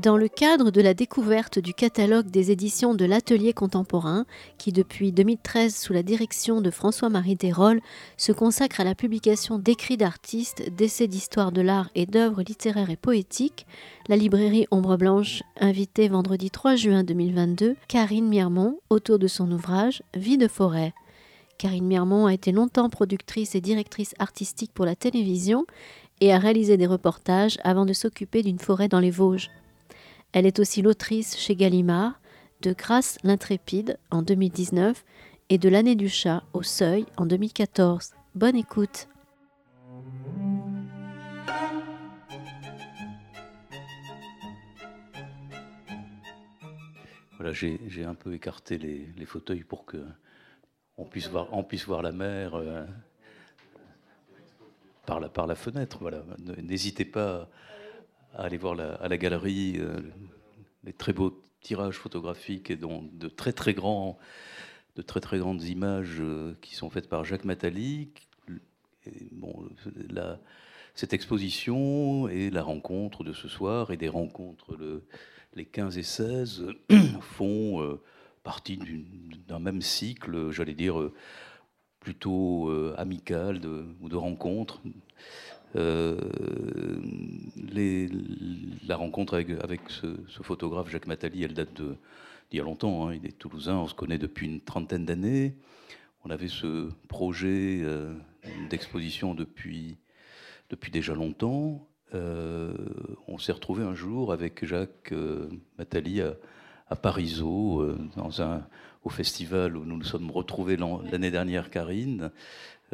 Dans le cadre de la découverte du catalogue des éditions de l'Atelier contemporain, qui depuis 2013, sous la direction de François-Marie Desrolles, se consacre à la publication d'écrits d'artistes, d'essais d'histoire de l'art et d'œuvres littéraires et poétiques, la librairie Ombre Blanche invitait vendredi 3 juin 2022 Karine Miermont autour de son ouvrage Vie de forêt. Karine Miermont a été longtemps productrice et directrice artistique pour la télévision et a réalisé des reportages avant de s'occuper d'une forêt dans les Vosges. Elle est aussi l'autrice chez Gallimard de Grâce l'intrépide en 2019 et de L'année du chat au seuil en 2014. Bonne écoute. Voilà, j'ai un peu écarté les, fauteuils pour que on puisse voir, on puisse voir la mer euh, par, la, par la fenêtre. Voilà. N'hésitez pas à aller voir à la galerie euh, les très beaux tirages photographiques et donc de très très grands, de très très grandes images euh, qui sont faites par Jacques Matali. bon, cette exposition et la rencontre de ce soir et des rencontres le, les 15 et 16 font euh, partie d'un même cycle, j'allais dire plutôt amical de, ou de rencontres. Euh, la rencontre avec, ce, photographe Jacques Matali, elle date d'il y a longtemps. Hein. il est toulousain, on se connaît depuis une trentaine d'années. On avait ce projet euh, d'exposition depuis, déjà longtemps. Euh, on s'est retrouvé un jour avec Jacques Matali à, à Parisot, au festival où nous nous sommes retrouvés l'année dernière, Karine,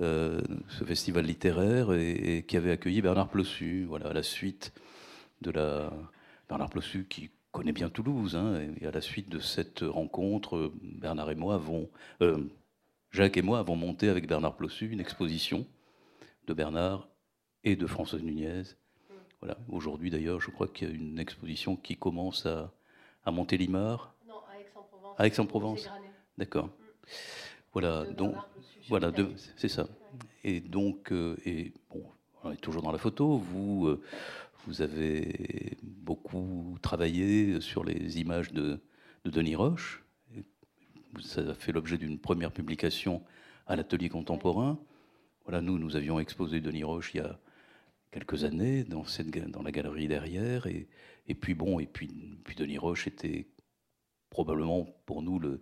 euh, ce festival littéraire, et, qui avait accueilli Bernard Plossu, voilà, à la suite de la. Bernard Plossu qui connaît bien Toulouse, hein, et à la suite de cette rencontre, Bernard et moi avons. Euh, Jacques et moi avons monté avec Bernard Plossu une exposition de Bernard et de Françoise Nunez. Voilà. Aujourd'hui d'ailleurs, je crois qu'il y a une exposition qui commence à, à Montélimar. Non, à Aix-en-Provence. À Aix-en-Provence. D'accord. Mm. Voilà, donc, voilà, c'est ça. Et donc, euh, et bon, on est toujours dans la photo. Vous, euh, vous avez beaucoup travaillé sur les images de, Denis Roche. Ça a fait l'objet d'une première publication à l'atelier contemporain. Voilà, nous, nous avions exposé Denis Roche il y a quelques années dans, cette, dans la galerie derrière. Et, et puis, bon, et puis, puis Denis Roche était probablement pour nous le,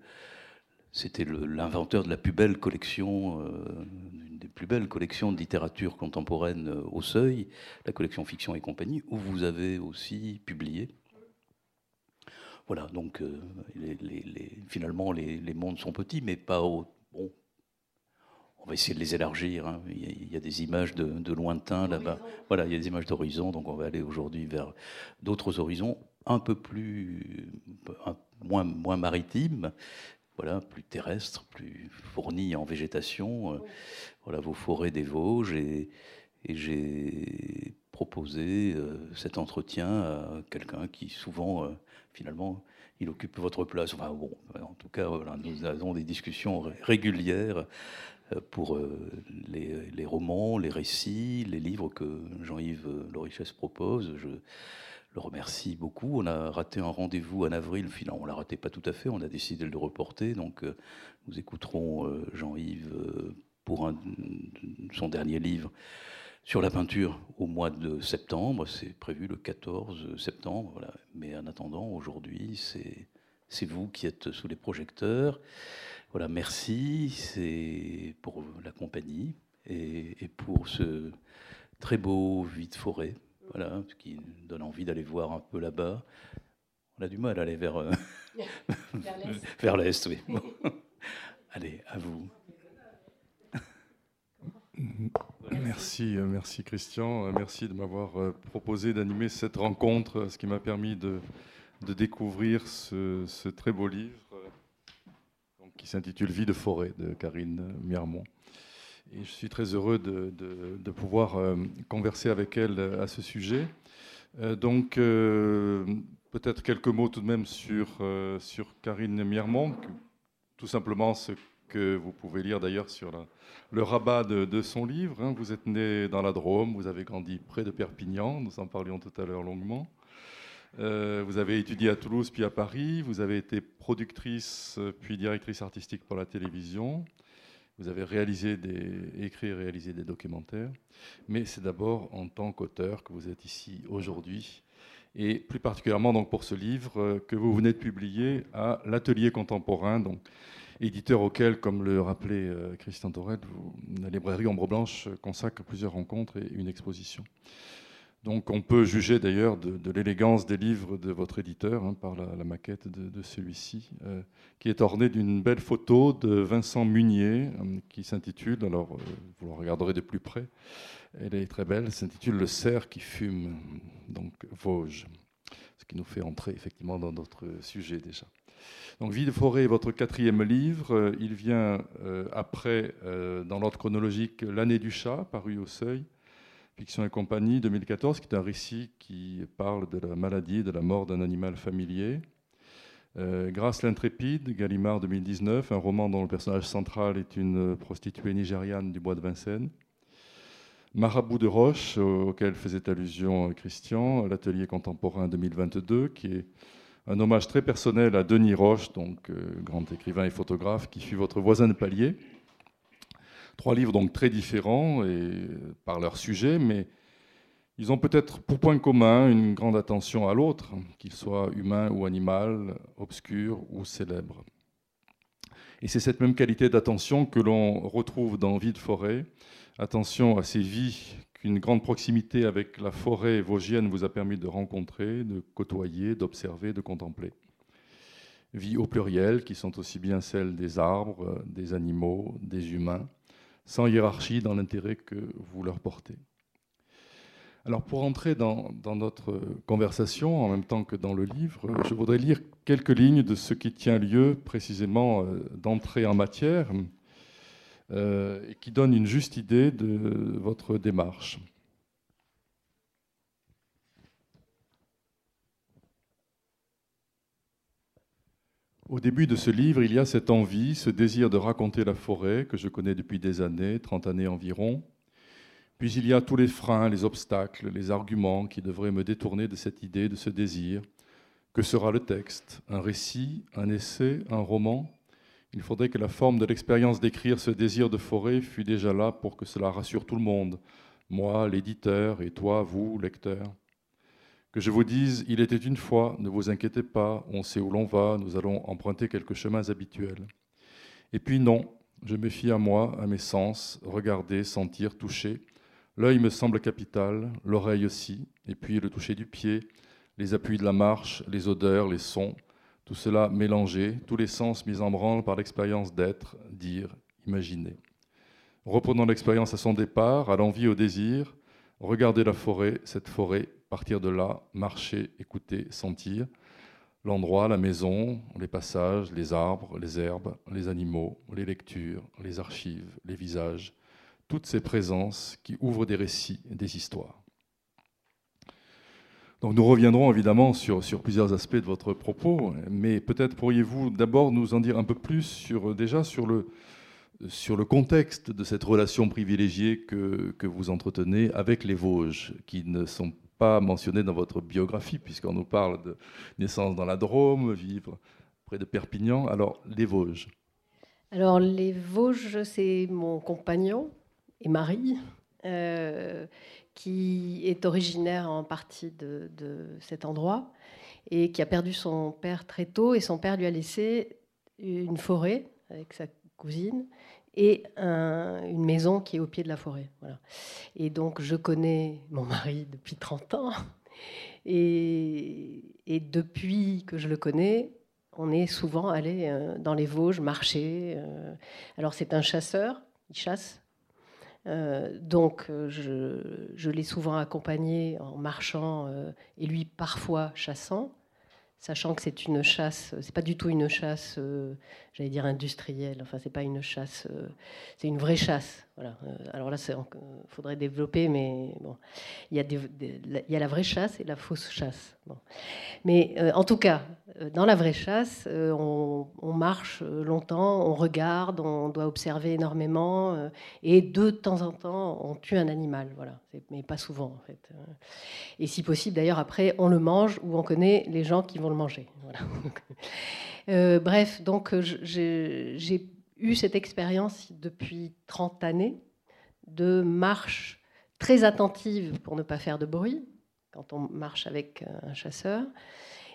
c'était l'inventeur de la plus belle collection, euh, une des plus belles collections de littérature contemporaine euh, au Seuil, la collection Fiction et compagnie, où vous avez aussi publié. Voilà, donc euh, finalement les, mondes sont petits, mais pas au, bon. On va essayer de les élargir. Hein. Il, y a, des images de, de lointain là-bas. Voilà, il y a des images d'horizon, donc on va aller aujourd'hui vers d'autres horizons un peu plus, moins, moins maritimes, voilà, plus terrestre, plus fourni en végétation. Euh, voilà vos forêts des Vosges et, j'ai proposé euh, cet entretien à quelqu'un qui souvent, euh, finalement, il occupe votre place. Enfin bon, en tout cas, nous avons des discussions régulières pour les, les, romans, les récits, les livres que Jean-Yves Lorichesse propose. Je, le remercie beaucoup. On a raté un rendez-vous en avril, finalement on l'a raté pas tout à fait, on a décidé de le reporter. Donc euh, nous écouterons euh, Jean-Yves euh, pour son dernier livre sur la peinture au mois de septembre. C'est prévu le 14 septembre. Mais en attendant, aujourd'hui, c'est vous qui êtes sous les projecteurs. Voilà, merci. Pour la compagnie et, et pour ce très beau vide forêt voilà, ce qui donne envie d'aller voir un peu là-bas. On a du mal à aller vers, euh, vers l'Est. oui. Allez, à vous. Merci, euh, merci Christian. Euh, merci de m'avoir proposé d'animer cette rencontre, ce qui m'a permis de, de découvrir ce, très beau livre qui s'intitule Vie de forêt de Karine Miermont. Je suis très heureux de, pouvoir euh, converser avec elle euh, à ce sujet. Euh, donc, peut-être quelques mots tout de même sur, sur Karine Miermont, tout simplement ce que vous pouvez lire d'ailleurs sur le rabat de, de son livre. Hein. Vous êtes né dans la Drôme, vous avez grandi près de Perpignan, nous en parlions tout à l'heure longuement. vous avez étudié à Toulouse puis à Paris. Vous avez été productrice puis directrice artistique pour la télévision. Vous avez réalisé des, écrit et réalisé des documentaires. Mais c'est d'abord en tant qu'auteur que vous êtes ici aujourd'hui. Et plus particulièrement donc pour ce livre que vous venez de publier à l'Atelier contemporain, donc éditeur auquel, comme le rappelait euh, Christian Torret, la librairie Ombre Blanche consacre plusieurs rencontres et une exposition. Donc on peut juger d'ailleurs de, l'élégance des livres de votre éditeur hein, par la, maquette de, celui-ci, euh, qui est ornée d'une belle photo de Vincent Munier, euh, qui s'intitule, alors vous le regarderez de plus près, elle est très belle, s'intitule Le cerf qui fume, donc Vosges, ce qui nous fait entrer effectivement dans notre sujet déjà. Donc Vie de forêt est votre quatrième livre. Euh, il vient euh, après, euh, dans l'ordre chronologique, L'année du chat, paru au Seuil, Fiction et compagnie, 2014, qui est un récit qui parle de la maladie et de la mort d'un animal familier. Grâce l'intrépide, Gallimard 2019, un roman dont le personnage central est une prostituée nigériane du bois de Vincennes. Marabout de Roche, auquel faisait allusion Christian, l'atelier contemporain 2022, qui est un hommage très personnel à Denis Roche, euh, grand écrivain et photographe, qui fut votre voisin de palier. Trois livres donc très différents par leur sujet, mais ils ont peut-être pour point commun une grande attention à l'autre, qu'il soit humain ou animal, obscur ou célèbre. Et c'est cette même qualité d'attention que l'on retrouve dans Vie de forêt, attention à ces vies une grande proximité avec la forêt vosgienne vous a permis de rencontrer, de côtoyer, d'observer, de contempler. Vie au pluriel, qui sont aussi bien celles des arbres, des animaux, des humains, sans hiérarchie dans l'intérêt que vous leur portez. Alors pour entrer dans, notre conversation, en même temps que dans le livre, je voudrais lire quelques lignes de ce qui tient lieu précisément euh, d'entrée en matière, euh, et qui donne une juste idée de votre démarche. Au début de ce livre, il y a cette envie, ce désir de raconter la forêt que je connais depuis des années, 30 années environ. Puis il y a tous les freins, les obstacles, les arguments qui devraient me détourner de cette idée, de ce désir. Que sera le texte? Un récit? Un essai? Un roman? Il faudrait que la forme de l'expérience d'écrire ce désir de forêt fût déjà là pour que cela rassure tout le monde, moi, l'éditeur, et toi, vous, lecteur. Que je vous dise, il était une fois, ne vous inquiétez pas, on sait où l'on va, nous allons emprunter quelques chemins habituels. Et puis non, je me fie à moi, à mes sens, regarder, sentir, toucher. L'œil me semble capital, l'oreille aussi, et puis le toucher du pied, les appuis de la marche, les odeurs, les sons, tout cela mélangé, tous les sens mis en branle par l'expérience d'être, dire, imaginer. Reprenons l'expérience à son départ, à l'envie, au désir, regarder la forêt, cette forêt, partir de là, marcher, écouter, sentir, l'endroit, la maison, les passages, les arbres, les herbes, les animaux, les lectures, les archives, les visages, toutes ces présences qui ouvrent des récits, des histoires. Donc nous reviendrons évidemment sur, sur, plusieurs aspects de votre propos, mais peut-être pourriez-vous d'abord nous en dire un peu plus sur, déjà sur le, sur le contexte de cette relation privilégiée que, que vous entretenez avec les Vosges, qui ne sont pas mentionnés dans votre biographie, puisqu'on nous parle de naissance dans la Drôme, vivre près de Perpignan. Alors, les Vosges Alors, les Vosges, c'est mon compagnon et mari. Euh, qui est originaire en partie de, cet endroit et qui a perdu son père très tôt. Et son père lui a laissé une forêt avec sa cousine et une maison qui est au pied de la forêt. Voilà. Et donc, je connais mon mari depuis 30 ans. Et, depuis que je le connais, on est souvent allé euh, dans les Vosges marcher. Euh. Alors, c'est un chasseur, il chasse euh, donc, je, l'ai souvent accompagné en marchant et lui parfois chassant. Sachant que c'est une chasse, c'est pas du tout une chasse, euh, j'allais dire industrielle, enfin c'est pas une chasse, euh, c'est une vraie chasse. Voilà. Euh, alors là, il faudrait développer, mais bon, il y, a la vraie chasse et la fausse chasse. Mais en tout cas, dans la vraie chasse, on, on, marche longtemps, on regarde, on doit observer énormément, et de temps en temps, on tue un animal, voilà. Mais pas souvent en fait. Et si possible, d'ailleurs, après, on le mange ou on connaît les gens qui vont le manger. Euh, bref, donc euh, j'ai eu cette expérience depuis 30 années de marche très attentive pour ne pas faire de bruit quand on marche avec un chasseur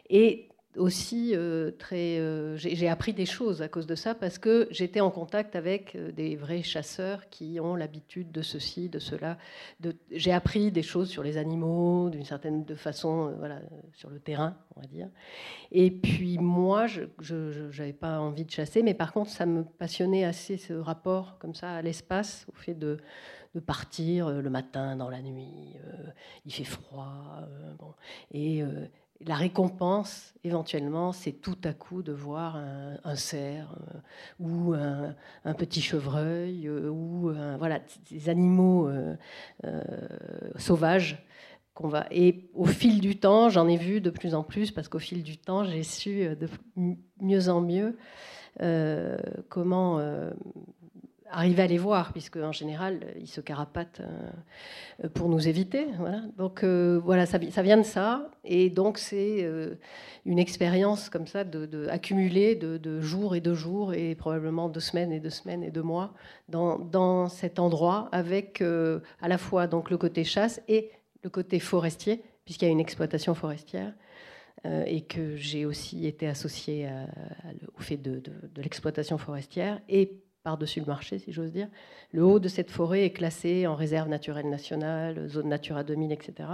et aussi euh, très. Euh, j'ai appris des choses à cause de ça parce que j'étais en contact avec euh, des vrais chasseurs qui ont l'habitude de ceci, de cela. J'ai appris des choses sur les animaux d'une certaine de façon, voilà, sur le terrain, on va dire. Et puis moi, je n'avais pas envie de chasser, mais par contre, ça me passionnait assez ce rapport comme ça à l'espace, au fait de de partir le matin dans la nuit, il fait froid, bon, et la récompense, éventuellement, c'est tout à coup de voir un, cerf euh, ou un, petit chevreuil euh, ou voilà, des animaux euh, sauvages. Qu'on va... Et au fil du temps, j'en ai vu de plus en plus parce qu'au fil du temps, j'ai su de mieux en mieux comment arriver à les voir, puisque en général, ils se carapatent euh, pour nous éviter. Voilà. Donc euh, voilà, ça, vient de ça, et donc c'est euh, une expérience comme ça de, de accumulée de, jours et de jours, et probablement de semaines et de semaines et de mois dans, dans cet endroit, avec à la fois donc le côté chasse et le côté forestier, puisqu'il y a une exploitation forestière. et que j'ai aussi été associée au fait de, de l'exploitation forestière et par-dessus le marché, si j'ose dire. Le haut de cette forêt est classé en réserve naturelle nationale, zone Natura 2000, etc.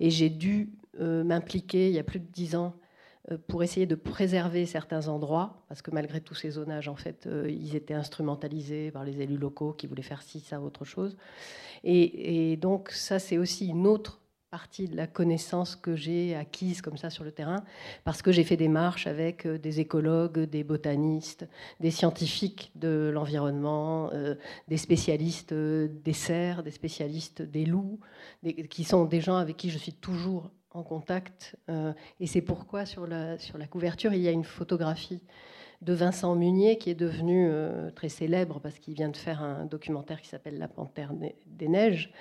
Et j'ai dû euh, m'impliquer il y a plus de dix ans euh, pour essayer de préserver certains endroits, parce que malgré tous ces zonages, en fait, euh, ils étaient instrumentalisés par les élus locaux qui voulaient faire ci, ça, autre chose. et donc ça, c'est aussi une autre partie de la connaissance que j'ai acquise comme ça sur le terrain, parce que j'ai fait des marches avec euh, des écologues, des botanistes, des scientifiques de l'environnement, euh, des spécialistes euh, des cerfs, des spécialistes des loups, qui sont des gens avec qui je suis toujours en contact. et c'est pourquoi sur la, sur la couverture, il y a une photographie de Vincent Munier, qui est devenu euh, très célèbre parce qu'il vient de faire un documentaire qui s'appelle La Panthère des Neiges.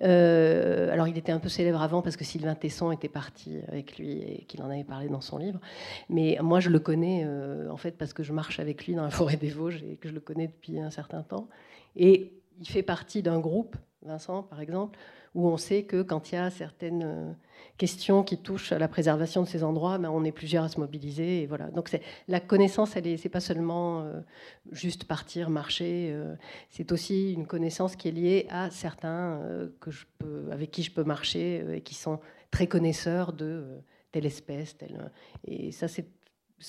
Euh, alors il était un peu célèbre avant parce que Sylvain Tesson était parti avec lui et qu'il en avait parlé dans son livre. Mais moi je le connais euh, en fait parce que je marche avec lui dans la forêt des Vosges et que je le connais depuis un certain temps. Et il fait partie d'un groupe, Vincent par exemple, où on sait que quand il y a certaines euh, questions qui touchent à la préservation de ces endroits, ben on est plusieurs à se mobiliser. Et voilà. Donc la connaissance, elle n'est pas seulement euh, juste partir, marcher, euh, c'est aussi une connaissance qui est liée à certains que je peux, avec qui je peux marcher et qui sont très connaisseurs de telle espèce. Telle, et ça, c'est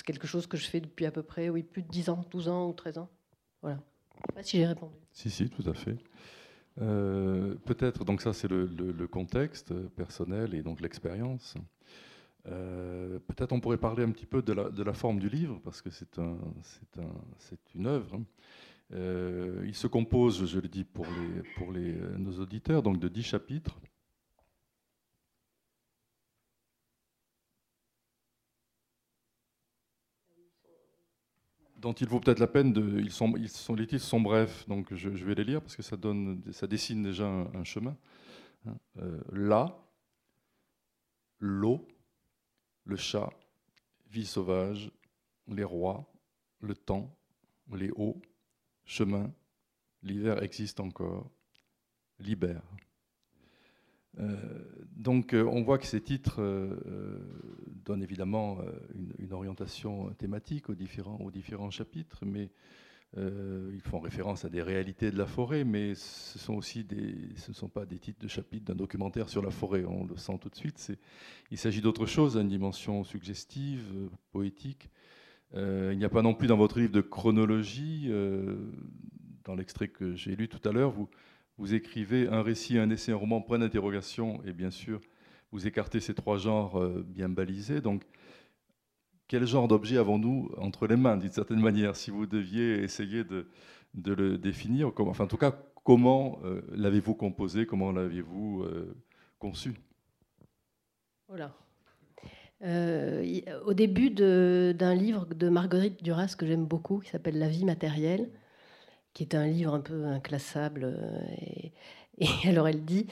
quelque chose que je fais depuis à peu près oui, plus de 10 ans, 12 ans ou 13 ans. Voilà. Je sais pas si j'ai répondu. Si, si, tout à fait. Euh, peut-être, donc ça c'est le, contexte personnel et donc l'expérience. Euh, peut-être on pourrait parler un petit peu de la, forme du livre, parce que c'est un, une œuvre. Euh, il se compose, je le dis pour, les, pour les, nos auditeurs, donc de dix chapitres. Dont il vaut peut-être la peine de. Ils sont, ils sont, les titres sont brefs, donc je, vais les lire parce que ça, donne, ça dessine déjà un, chemin. Hein. Euh, là, l'eau, le chat, vie sauvage, les rois, le temps, les hauts, chemin, l'hiver existe encore, libère. Euh, donc euh, on voit que ces titres euh, donnent évidemment une, orientation thématique aux différents, aux différents chapitres, mais ils font référence à des réalités de la forêt, mais ce, sont aussi des, ce ne sont pas des titres de chapitres d'un documentaire sur la forêt, on le sent tout de suite. Il s'agit d'autre chose, une dimension suggestive, poétique. il n'y a pas non plus dans votre livre de chronologie. dans l'extrait que j'ai lu tout à l'heure, vous, vous écrivez un récit, un essai, un roman, point d'interrogation, et bien sûr, vous écartez ces trois genres euh, bien balisés. Donc, quel genre d'objet avons-nous entre les mains, d'une certaine manière, si vous deviez essayer de, le définir Enfin, en tout cas, comment l'avez-vous composé Comment l'aviez-vous conçu? Voilà. au début d'un livre de Marguerite Duras que j'aime beaucoup, qui s'appelle La vie matérielle, qui est un livre un peu inclassable. Et, et alors elle dit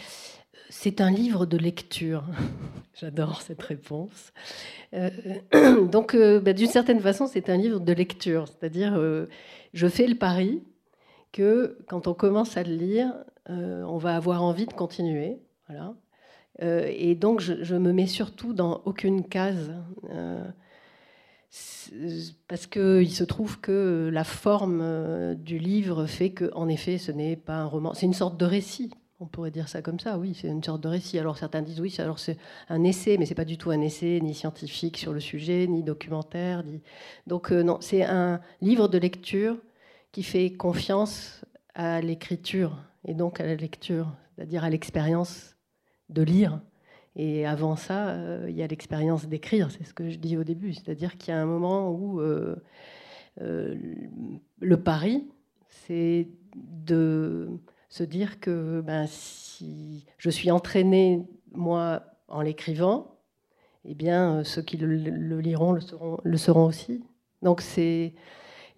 c'est un livre de lecture. J'adore cette réponse. Euh, donc, euh, bah, d'une certaine façon, c'est un livre de lecture. C'est-à-dire, euh, je fais le pari que quand on commence à le lire, on va avoir envie de continuer. Voilà. et donc, je, je, me mets surtout dans aucune case. Parce qu'il se trouve que la forme du livre fait qu'en effet, ce n'est pas un roman, c'est une sorte de récit. On pourrait dire ça comme ça, oui, c'est une sorte de récit. Alors certains disent oui, alors c'est un essai, mais c'est pas du tout un essai, ni scientifique sur le sujet, ni documentaire. Donc euh, non, c'est un livre de lecture qui fait confiance à l'écriture et donc à la lecture, c'est-à-dire à, l'expérience de lire. Et avant ça, euh, il y a l'expérience d'écrire, c'est ce que je dis au début, c'est-à-dire qu'il y a un moment où euh, le pari, c'est de se dire que ben, si je suis entraînée, moi, en l'écrivant, eh bien, euh, ceux qui le, liront le seront, le seront aussi. Donc c'est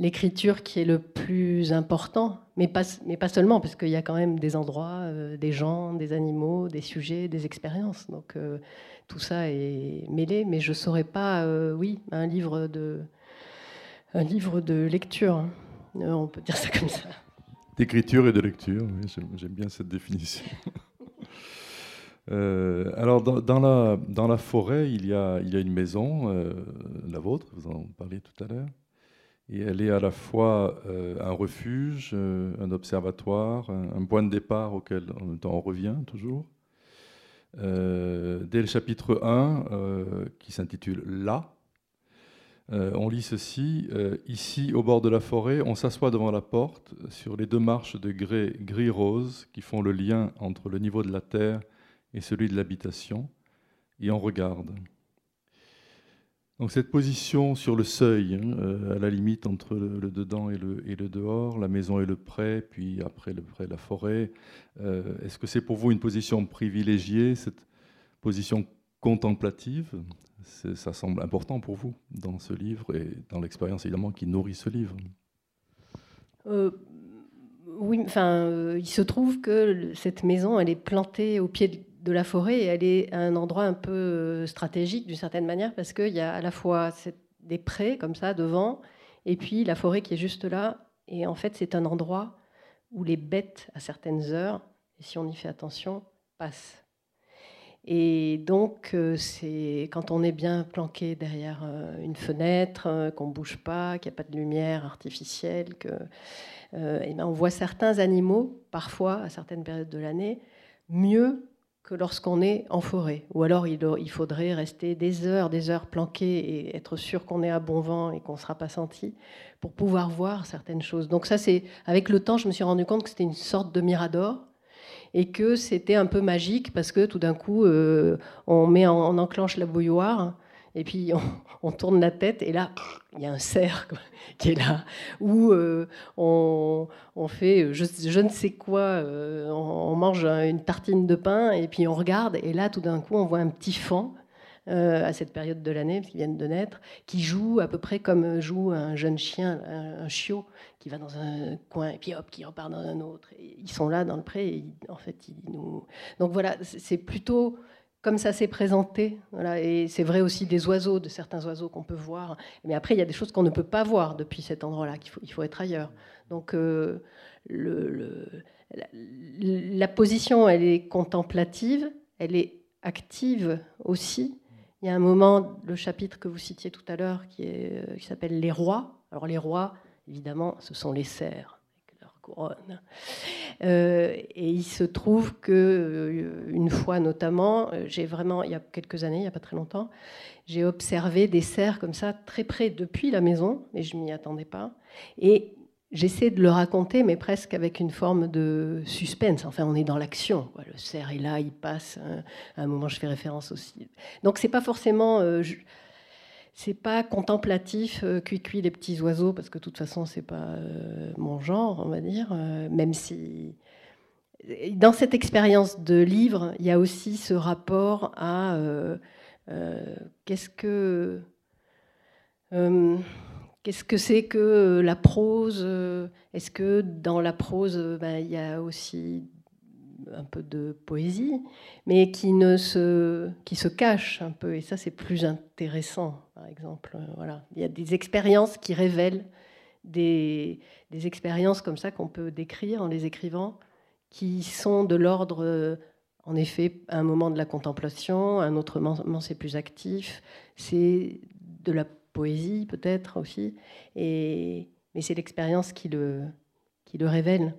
l'écriture qui est le plus important, mais pas, mais pas seulement, parce qu'il y a quand même des endroits, euh, des gens, des animaux, des sujets, des expériences. Donc euh, tout ça est mêlé, mais je ne saurais pas, oui, un livre de, un livre de lecture. Hein. On peut dire ça comme ça d'écriture et de lecture. J'aime bien cette définition. Euh, alors, dans, la, dans la forêt, il y a, il y a une maison, euh, la vôtre, vous en parliez tout à l'heure, et elle est à la fois euh, un refuge, un observatoire, un, point de départ auquel on, revient toujours. dès le chapitre 1, qui s'intitule Là, euh, on lit ceci, euh, ici au bord de la forêt, on s'assoit devant la porte sur les deux marches de grès gris-rose qui font le lien entre le niveau de la terre et celui de l'habitation, et on regarde. Donc cette position sur le seuil, hein, euh, à la limite entre le, dedans et le, et le, dehors, la maison et le pré, puis après le pré, la forêt, est-ce que c'est pour vous une position privilégiée, cette position contemplative? Ça semble important pour vous dans ce livre et dans l'expérience évidemment qui nourrit ce livre. Euh, oui, enfin, euh, il se trouve que cette maison, elle est plantée au pied de la forêt elle est un endroit un peu euh, stratégique d'une certaine manière parce qu'il y a à la fois des prés comme ça devant et puis la forêt qui est juste là. Et en fait, c'est un endroit où les bêtes, à certaines heures, si on y fait attention, passent. Et donc, euh, c'est quand on est bien planqué derrière euh, une fenêtre, qu'on ne bouge pas, qu'il n'y a pas de lumière artificielle, que, eh ben on voit certains animaux, parfois, à certaines périodes de l'année, mieux que lorsqu'on est en forêt. Ou alors, il, faudrait rester des heures, des heures planqué et être sûr qu'on est à bon vent et qu'on ne sera pas senti pour pouvoir voir certaines choses. Donc ça, c'est avec le temps, je me suis rendu compte que c'était une sorte de mirador et que c'était un peu magique parce que tout d'un coup, euh, on, met on enclenche la bouilloire et puis on, tourne la tête et là, il y a un cerf qui est là, ou euh, on, fait je, ne sais quoi, euh, on, mange une tartine de pain et puis on regarde et là, tout d'un coup, on voit un petit fan euh, à cette période de l'année, parce qu'ils viennent de naître, qui joue à peu près comme joue un jeune chien, un, chiot, qui va dans un coin et puis hop, qui repart dans un autre. ils sont là dans le pré, et en fait, ils nous. Donc voilà, c'est plutôt comme ça s'est présenté. Et c'est vrai aussi des oiseaux, de certains oiseaux qu'on peut voir. Mais après, il y a des choses qu'on ne peut pas voir depuis cet endroit-là, qu'il faut, il faut être ailleurs. Donc euh, le, la, la, position, elle est contemplative, elle est active aussi. Il y a un moment, le chapitre que vous citiez tout à l'heure, qui, euh, qui s'appelle Les rois. Alors les rois, évidemment, ce sont les cerfs Euh, et il se trouve que euh, une fois notamment, j'ai vraiment, il y a quelques années, il n'y a pas très longtemps, j'ai observé des cerfs comme ça très près depuis la maison, mais je m'y attendais pas. Et J'essaie de le raconter, mais presque avec une forme de suspense. Enfin, on est dans l'action. Le cerf est là, il passe. Hein. À un moment, je fais référence aussi. Donc, c'est pas forcément. Euh, c'est pas contemplatif, euh, cuit les petits oiseaux, parce que de toute façon, c'est pas euh, mon genre, on va dire, euh, même si. Dans cette expérience de livre, il y a aussi ce rapport à qu'est-ce que. Qu'est-ce que c'est que la prose Est-ce que dans la prose, ben, il y a aussi un peu de poésie, mais qui, ne se, qui se cache un peu. Et ça, c'est plus intéressant, par exemple. Voilà. Il y a des expériences qui révèlent des, des expériences comme ça qu'on peut décrire en les écrivant, qui sont de l'ordre, en effet, un moment de la contemplation, un autre moment c'est plus actif, c'est de la poésie peut-être aussi, et, mais c'est l'expérience qui le, qui le révèle.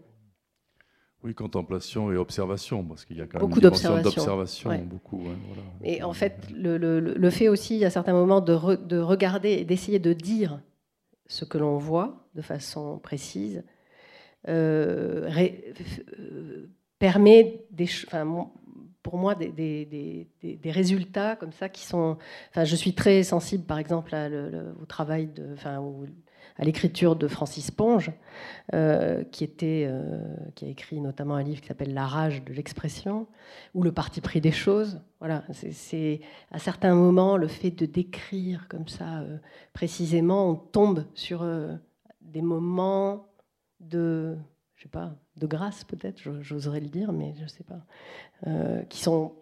Oui, contemplation et observation, parce qu'il y a quand même beaucoup d'observation. Beaucoup, Et en fait, le, le, fait aussi, à certains moments, de, de regarder et d'essayer de dire ce que l'on voit de façon précise, euh, euh, permet des, enfin, pour moi des, des, des, résultats comme ça qui sont. Enfin, je suis très sensible, par exemple, à au travail de, enfin, à l'écriture de Francis Ponge, euh, euh, qui a écrit notamment un livre qui s'appelle La rage de l'expression, ou Le parti pris des choses. Voilà, c'est à certains moments le fait de décrire comme ça euh, précisément, on tombe sur des moments de, je sais pas, de grâce peut-être, j'oserais le dire, mais je sais pas, qui sont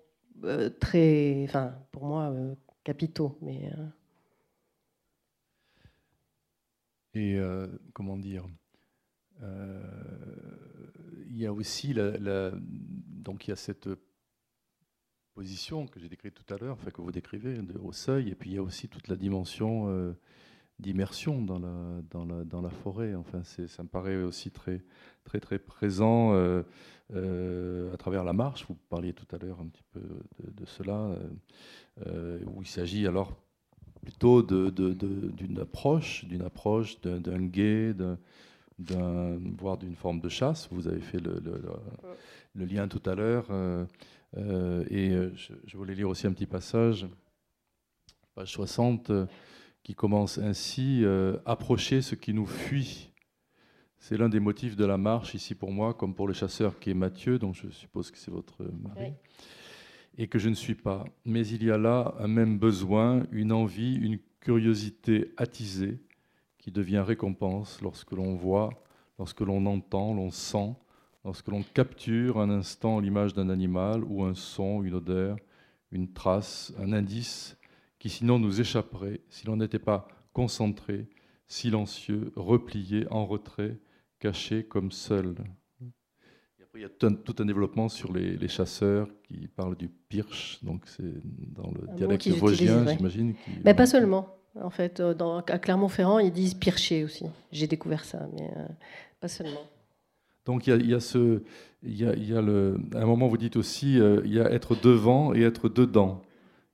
très, enfin, pour moi, capitaux, mais Et euh, comment dire euh, Il y a aussi la, donc il y a cette position que j'ai décrite tout à l'heure, enfin que vous décrivez au seuil, et puis il y a aussi toute la dimension euh, d'immersion dans la, la, la forêt. Enfin, ça me paraît aussi très très très présent à travers la marche. Vous parliez tout à l'heure un petit peu de cela, où il s'agit alors plutôt d'une approche, d'une approche d'un guet, voire d'une forme de chasse. Vous avez fait le, lien tout à l'heure. Euh, euh, et euh, je, voulais lire aussi un petit passage, page 60, qui commence ainsi Approcher ce qui nous fuit. C'est l'un des motifs de la marche ici pour moi, comme pour le chasseur qui est Mathieu, donc je suppose que c'est votre mari et que je ne suis pas. Mais il y a là un même besoin, une envie, une curiosité attisée qui devient récompense lorsque l'on voit, lorsque l'on entend, l'on sent, lorsque l'on capture un instant l'image d'un animal ou un son, une odeur, une trace, un indice qui sinon nous échapperait si l'on n'était pas concentré, silencieux, replié, en retrait, caché comme seul il y a tout un, développement sur les, chasseurs qui parlent du pirche, donc c'est dans le dialecte vosgien, j'imagine. Mais pas seulement. En fait, euh, dans, à Clermont-Ferrand, ils disent pircher aussi. J'ai découvert ça, mais euh, pas seulement. Donc il y a, ce, il y a, il y a le, à un moment vous dites aussi, euh, il y a être devant et être dedans.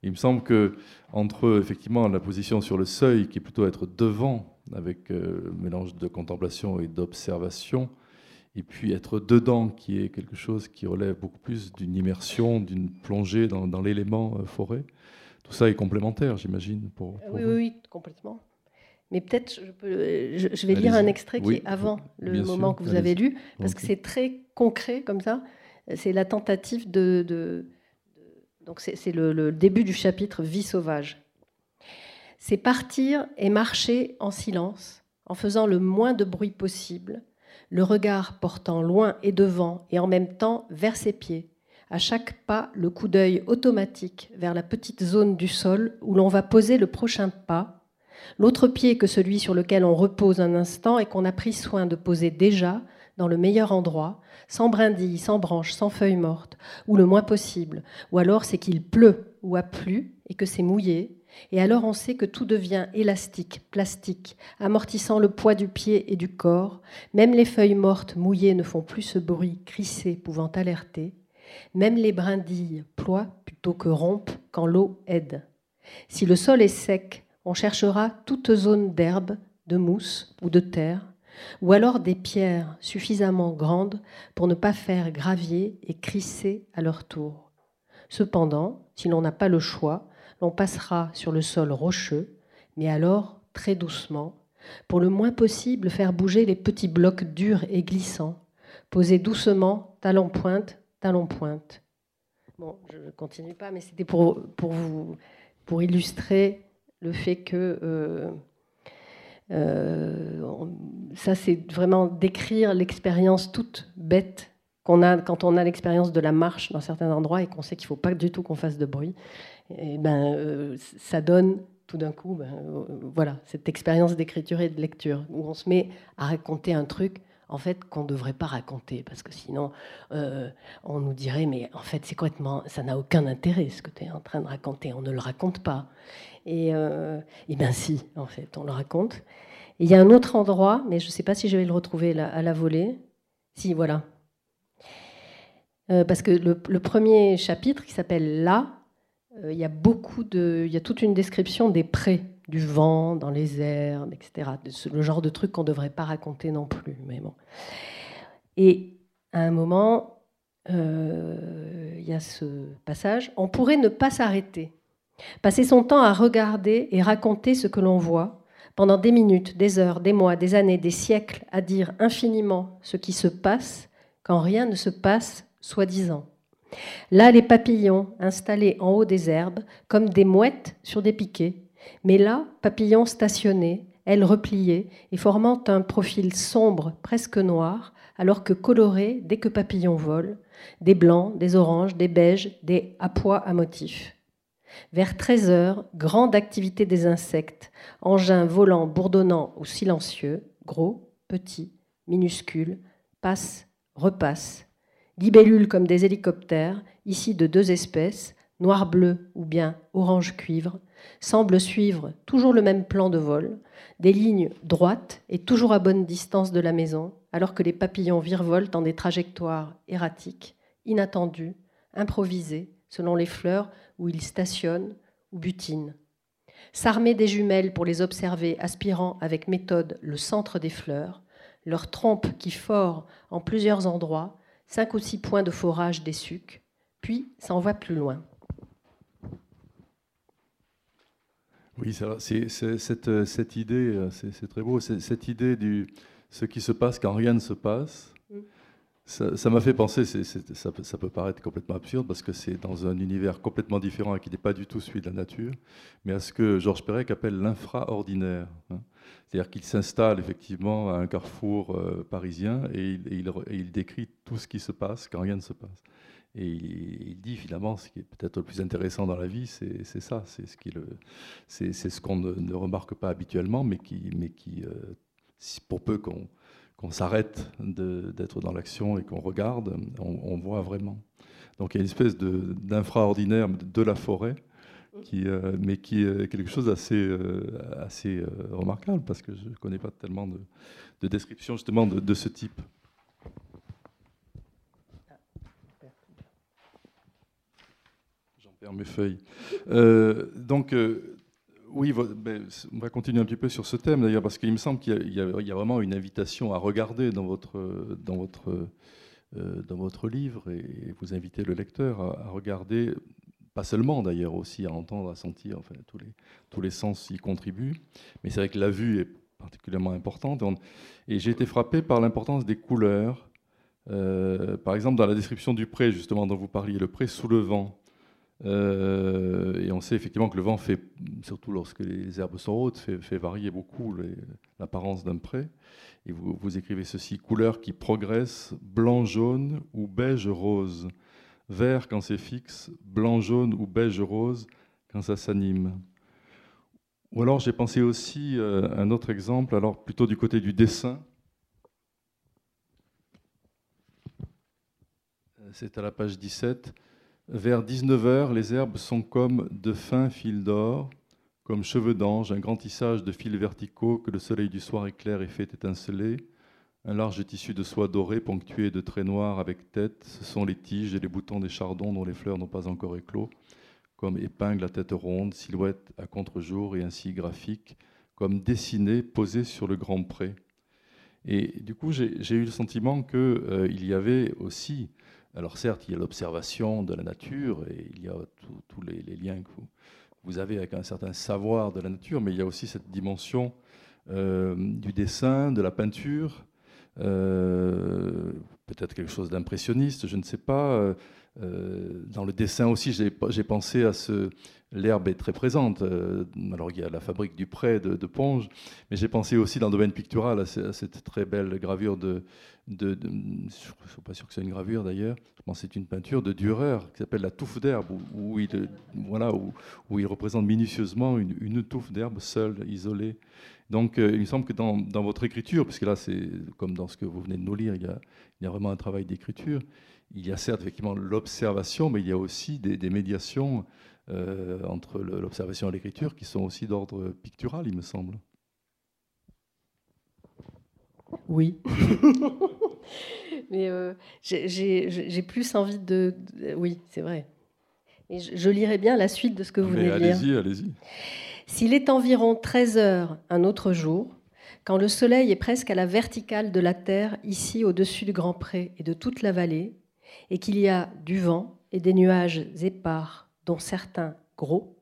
Il me semble que entre effectivement la position sur le seuil, qui est plutôt être devant, avec le mélange de contemplation et d'observation, et puis être dedans, qui est quelque chose qui relève beaucoup plus d'une immersion, d'une plongée dans, l'élément euh, forêt. Tout ça est complémentaire, j'imagine. Pour, oui, oui, oui, complètement. Mais peut-être, je, je, vais lire un extrait qui est avant le moment que vous avez lu, parce que c'est très concret comme ça. C'est la tentative de. de, donc, c'est le, le début du chapitre Vie sauvage. C'est partir et marcher en silence, en faisant le moins de bruit possible le regard portant loin et devant et en même temps vers ses pieds. À chaque pas, le coup d'œil automatique vers la petite zone du sol où l'on va poser le prochain pas, l'autre pied que celui sur lequel on repose un instant et qu'on a pris soin de poser déjà dans le meilleur endroit, sans brindilles, sans branches, sans feuilles mortes, ou le moins possible, ou alors c'est qu'il pleut ou a plu et que c'est mouillé, et alors on sait que tout devient élastique, plastique, amortissant le poids du pied et du corps. Même les feuilles mortes mouillées ne font plus ce bruit crissé pouvant alerter. Même les brindilles ploient plutôt que rompent quand l'eau aide. Si le sol est sec, on cherchera toute zone d'herbe, de mousse ou de terre, ou alors des pierres suffisamment grandes pour ne pas faire gravier et crisser à leur tour. Cependant, si l'on n'a pas le choix, l'on passera sur le sol rocheux, mais alors très doucement, pour le moins possible faire bouger les petits blocs durs et glissants, posés doucement, talon pointe, talon pointe. Bon, je ne continue pas, mais c'était pour, pour, vous, pour illustrer le fait que euh, euh, ça, c'est vraiment décrire l'expérience toute bête quand on a l'expérience de la marche dans certains endroits et qu'on sait qu'il ne faut pas du tout qu'on fasse de bruit. Et ben, euh, ça donne tout d'un coup, ben, voilà, cette expérience d'écriture et de lecture où on se met à raconter un truc en fait qu'on ne devrait pas raconter parce que sinon euh, on nous dirait mais en fait c'est complètement ça n'a aucun intérêt ce que tu es en train de raconter on ne le raconte pas. Euh, et bien si en fait on le raconte. Il y a un autre endroit mais je ne sais pas si je vais le retrouver à la volée. Si voilà euh, parce que le, premier chapitre qui s'appelle là il y a beaucoup de il y a toute une description des prés du vent dans les herbes, etc. Le genre de truc qu'on ne devrait pas raconter non plus. Mais bon. Et à un moment, euh, il y a ce passage, on pourrait ne pas s'arrêter, passer son temps à regarder et raconter ce que l'on voit, pendant des minutes, des heures, des mois, des années, des siècles, à dire infiniment ce qui se passe quand rien ne se passe soi-disant. Là, les papillons installés en haut des herbes, comme des mouettes sur des piquets, mais là, papillon stationné, ailes repliées et formant un profil sombre, presque noir, alors que coloré dès que papillon vole, des blancs, des oranges, des beiges, des à pois à motifs. Vers 13 heures, grande activité des insectes, engins volants, bourdonnants ou silencieux, gros, petits, minuscules, passent, repassent. Libellules comme des hélicoptères, ici de deux espèces, noir-bleu ou bien orange-cuivre, semblent suivre toujours le même plan de vol, des lignes droites et toujours à bonne distance de la maison, alors que les papillons virevoltent dans des trajectoires erratiques, inattendues, improvisées, selon les fleurs où ils stationnent ou butinent. S'armer des jumelles pour les observer aspirant avec méthode le centre des fleurs, leur trompe qui fort en plusieurs endroits, cinq ou six points de forage des sucs, puis s'en va plus loin. Oui, c'est cette, euh, cette, idée, euh, c'est très beau, cette idée du ce qui se passe quand rien ne se passe. Mm. Ça m'a fait penser, ça, peut paraître complètement absurde parce que c'est dans un univers complètement différent et qui n'est pas du tout celui de la nature, mais à ce que Georges Perec appelle l'infraordinaire. Hein. C'est-à-dire qu'il s'installe effectivement à un carrefour euh, parisien et il, décrit tout ce qui se passe quand rien ne se passe. Et il, dit finalement, ce qui est peut-être le plus intéressant dans la vie, c'est ça, c'est ce qu'on ne, remarque pas habituellement, mais qui, mais qui euh, pour peu qu'on s'arrête d'être dans l'action et qu'on regarde, on, voit vraiment. Donc il y a une espèce d'infraordinaire de, de, la forêt, euh, mais qui est quelque chose d'assez euh, assez, remarquable, parce que je ne connais pas tellement de, de descriptions justement de, ce type. mes feuilles. Euh, donc, euh, oui, ben, on va continuer un petit peu sur ce thème d'ailleurs, parce qu'il me semble qu'il y, a vraiment une invitation à regarder dans votre, dans votre, euh, dans votre livre et vous invitez le lecteur à, regarder, pas seulement d'ailleurs, aussi à entendre, à sentir, enfin, tous les, tous les sens y contribuent. Mais c'est vrai que la vue est particulièrement importante. Et j'ai été frappé par l'importance des couleurs. par exemple, dans la description du pré, justement, dont vous parliez, le pré sous le vent. Euh, et on sait effectivement que le vent fait, surtout lorsque les herbes sont hautes, fait, varier beaucoup l'apparence d'un pré. Et vous, écrivez ceci couleur qui progresse, blanc-jaune ou beige-rose. Vert quand c'est fixe, blanc-jaune ou beige-rose quand ça s'anime. Ou alors j'ai pensé aussi euh, un autre exemple, alors plutôt du côté du dessin. Euh, c'est à la page 17. Vers 19h, les herbes sont comme de fins fils d'or, comme cheveux d'ange, un grand tissage de fils verticaux que le soleil du soir éclaire et fait étinceler, un large tissu de soie dorée ponctué de traits noirs avec tête, ce sont les tiges et les boutons des chardons dont les fleurs n'ont pas encore éclos, comme épingles à tête ronde, silhouette à contre-jour et ainsi graphique, comme dessinées posées sur le grand pré. Et du coup, j'ai eu le sentiment qu'il euh, y avait aussi alors certes, il y a l'observation de la nature et il y a tous les, liens que vous avez avec un certain savoir de la nature, mais il y a aussi cette dimension du dessin, de la peinture, peut-être quelque chose d'impressionniste, je ne sais pas. dans le dessin aussi, j'ai pensé à ce, l'herbe est très présente. Euh, alors il y a la fabrique du prêt de, Ponge, mais j'ai pensé aussi dans le domaine pictural à, cette très belle gravure de, de, je ne suis pas sûr que c'est une gravure d'ailleurs, je pense que c'est une peinture de Dürer qui s'appelle La touffe d'herbe, où, il, voilà, où, il représente minutieusement une, touffe d'herbe seule, isolée. Donc euh, il me semble que dans, votre écriture, puisque là c'est comme dans ce que vous venez de nous lire, il y a, il y a vraiment un travail d'écriture, il y a certes effectivement l'observation, mais il y a aussi des, des médiations euh, entre l'observation et l'écriture qui sont aussi d'ordre pictural, il me semble. Oui. Mais euh, j'ai plus envie de. oui, c'est vrai. Et je, lirai bien la suite de ce que vous venez de lire. Allez-y, allez-y. S'il est environ 13 heures un autre jour, quand le soleil est presque à la verticale de la terre, ici au-dessus du Grand Pré et de toute la vallée, et qu'il y a du vent et des nuages épars dont certains gros,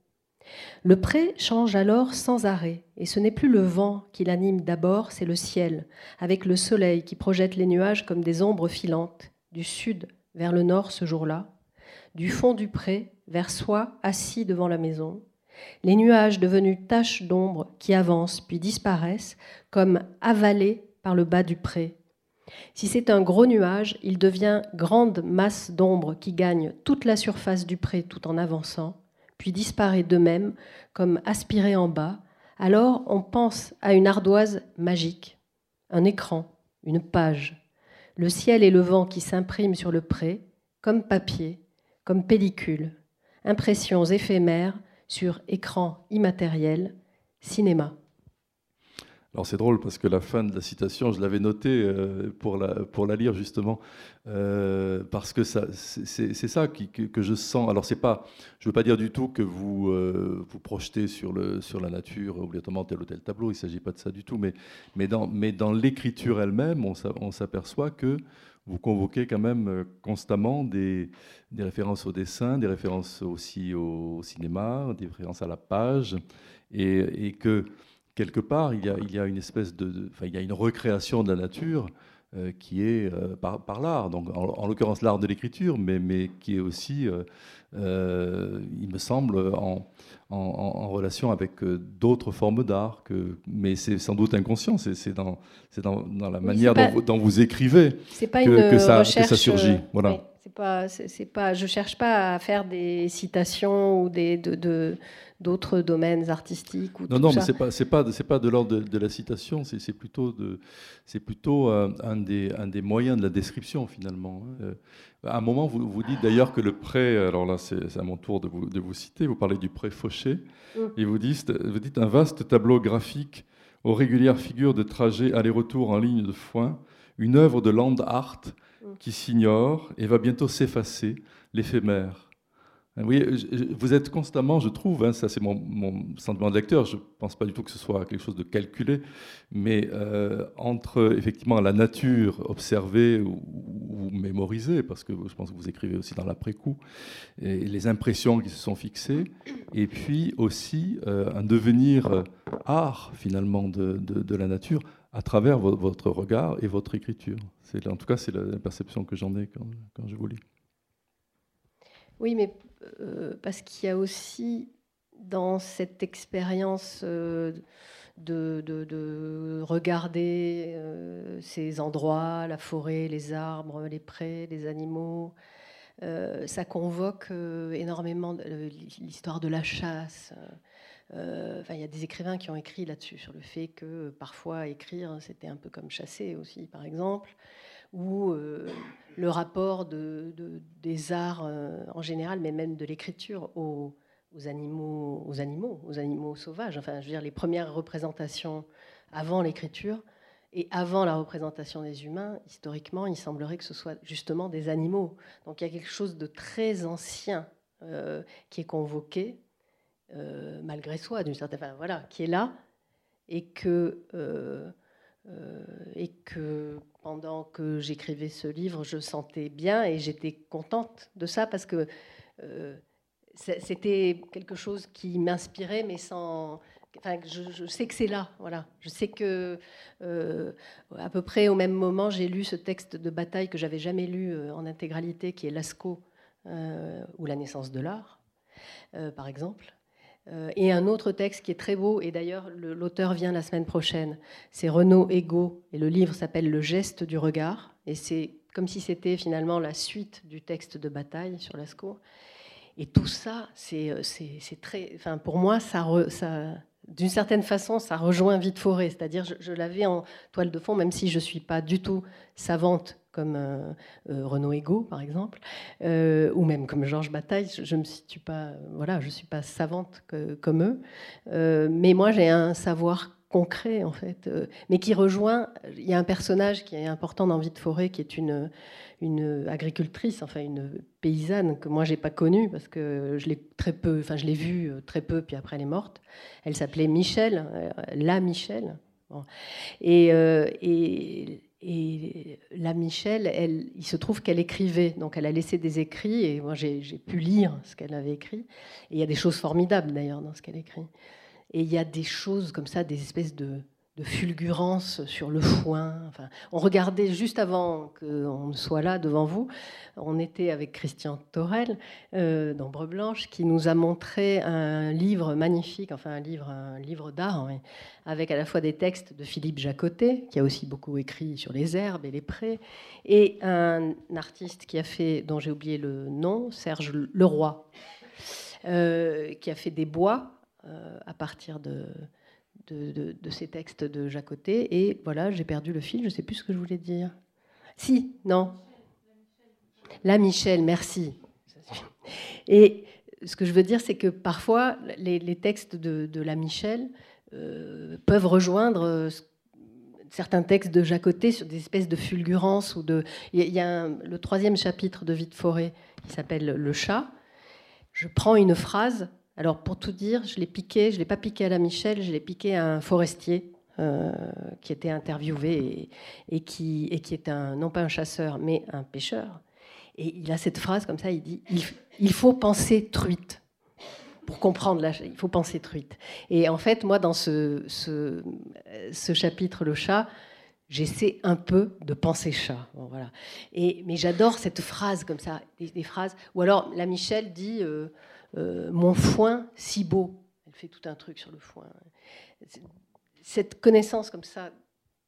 le pré change alors sans arrêt, et ce n'est plus le vent qui l'anime d'abord, c'est le ciel, avec le soleil qui projette les nuages comme des ombres filantes, du sud vers le nord ce jour-là, du fond du pré vers soi assis devant la maison, les nuages devenus taches d'ombre qui avancent puis disparaissent comme avalés par le bas du pré, si c'est un gros nuage, il devient grande masse d'ombre qui gagne toute la surface du pré tout en avançant, puis disparaît de même comme aspiré en bas. Alors on pense à une ardoise magique, un écran, une page, le ciel et le vent qui s'impriment sur le pré, comme papier, comme pellicule, impressions éphémères sur écran immatériel, cinéma. Alors c'est drôle parce que la fin de la citation, je l'avais notée euh, pour, la, pour la lire justement, euh, parce que c'est ça que, je sens. Alors c'est pas, je veux pas dire du tout que vous euh, vous projetez sur, le, sur la nature obligatoirement tel ou tel tableau, il ne s'agit pas de ça du tout, mais, mais dans, mais dans l'écriture elle-même, on s'aperçoit que vous convoquez quand même constamment des, des, références au dessin, des références aussi au cinéma, des références à la page, et, et que quelque part, il y a, il y a une espèce de, il y a une recréation de la nature euh, qui est euh, par, par l'art, donc en, l'occurrence l'art de l'écriture, mais, mais qui est aussi, euh, il me semble, en, en, relation avec d'autres formes d'art, que, mais c'est sans doute inconscient, c'est dans, dans, dans, la manière dont, vous, dont, vous, écrivez pas que, que, ça, que, ça, surgit. Voilà. C'est pas, c'est pas, je cherche pas à faire des citations ou des de, de d'autres domaines artistiques ou Non, non, mais pas, c'est pas, c'est pas de l'ordre de, la citation. C'est, plutôt de, c'est plutôt euh, un des, un des moyens de la description finalement. Hein. Euh, à un moment, vous, vous dites d'ailleurs que le prêt, alors là, c'est, à mon tour de vous, de vous citer. Vous parlez du prêt Fauché mm. et vous dites, vous dites un vaste tableau graphique aux régulières figures de trajets aller-retour en ligne de foin, une œuvre de land art mm. qui s'ignore et va bientôt s'effacer, l'éphémère. Oui, vous êtes constamment, je trouve, hein, ça c'est mon, sentiment de lecteur, je ne pense pas du tout que ce soit quelque chose de calculé, mais euh, entre effectivement la nature observée ou, mémorisée, parce que je pense que vous écrivez aussi dans l'après-coup, et les impressions qui se sont fixées, et puis aussi euh, un devenir art finalement de, la nature à travers votre regard et votre écriture. En tout cas, c'est la perception que j'en ai quand, je vous lis. Oui, mais euh, parce qu'il y a aussi dans cette expérience euh, de, regarder euh, ces endroits, la forêt, les arbres, les prés, les animaux, ça convoque énormément l'histoire de la chasse. il y a des écrivains qui ont écrit là-dessus, sur le fait que parfois écrire, c'était un peu comme chasser aussi, par exemple ou euh, le rapport de, des arts euh, en général, mais même de l'écriture aux, animaux, aux animaux, aux animaux sauvages. Enfin, je veux dire, les premières représentations avant l'écriture et avant la représentation des humains, historiquement, il semblerait que ce soit justement des animaux. Donc il y a quelque chose de très ancien euh, qui est convoqué, malgré soi, d'une certaine façon, voilà, qui est là, et que et que pendant que j'écrivais ce livre, je sentais bien et j'étais contente de ça parce que euh, c'était quelque chose qui m'inspirait, mais sans. Enfin, je, sais que c'est là, voilà. Je sais que euh, à peu près au même moment, j'ai lu ce texte de bataille que j'avais jamais lu euh, en intégralité, qui est Lascaux euh, ou La naissance de l'art, par exemple. Et un autre texte qui est très beau, et d'ailleurs l'auteur vient la semaine prochaine, c'est Renaud Ego, et le livre s'appelle Le geste du regard, et c'est comme si c'était finalement la suite du texte de bataille sur Lascaux. Et tout ça, c'est euh, très. Enfin, pour moi, ça, ça d'une certaine façon, ça rejoint Vite Forêt. C'est-à-dire, je, l'avais en toile de fond, même si je ne suis pas du tout savante comme euh, euh, Renaud Ego, par exemple, ou même comme Georges Bataille. Je ne situe pas, voilà, je suis pas savante comme eux. mais moi, j'ai un savoir concret, en fait, mais qui rejoint. Il y a un personnage qui est important dans Vite Forêt, qui est une une agricultrice, enfin une paysanne que moi j'ai pas connue parce que je l'ai très peu, enfin je l'ai vue euh, très peu, puis après elle est morte. Elle s'appelait Michel, euh, la Michel. Et, euh, et, et, la Michel, elle, il se trouve qu'elle écrivait, donc elle a laissé des écrits et moi j'ai pu lire ce qu'elle avait écrit. Et il y a des choses formidables d'ailleurs dans ce qu'elle écrit. Et il y a des choses comme ça, des espèces de de fulgurance sur le foin. Enfin, on regardait juste avant qu'on soit là devant vous, on était avec Christian Torel euh, d'Ombre Blanche qui nous a montré un livre magnifique, enfin un livre, un livre d'art, avec à la fois des textes de Philippe Jacotet, qui a aussi beaucoup écrit sur les herbes et les prés, et un artiste qui a fait, dont j'ai oublié le nom, Serge Leroy, euh, qui a fait des bois euh, à partir de de, ces textes de Jacoté. Et voilà, j'ai perdu le fil, je ne sais plus ce que je voulais dire. Si, non. La Michel, merci. Et ce que je veux dire, c'est que parfois, les, textes de, la Michel euh, peuvent rejoindre euh, certains textes de Jacoté sur des espèces de fulgurances. Ou de... Il y a le troisième chapitre de Vite Forêt qui s'appelle Le chat. Je prends une phrase alors pour tout dire, je l'ai piqué, je l'ai pas piqué à la Michel, je l'ai piqué à un forestier euh, qui était interviewé et, qui, est un, non pas un chasseur, mais un pêcheur. Et il a cette phrase comme ça, il dit il, faut penser truite. Pour comprendre, là, il faut penser truite. Et en fait, moi, dans ce, chapitre, le chat, j'essaie un peu de penser chat. voilà. Et, mais j'adore cette phrase comme ça, des, phrases. Ou alors, la Michel dit euh, euh, mon foin si beau. Elle fait tout un truc sur le foin. Cette connaissance comme ça,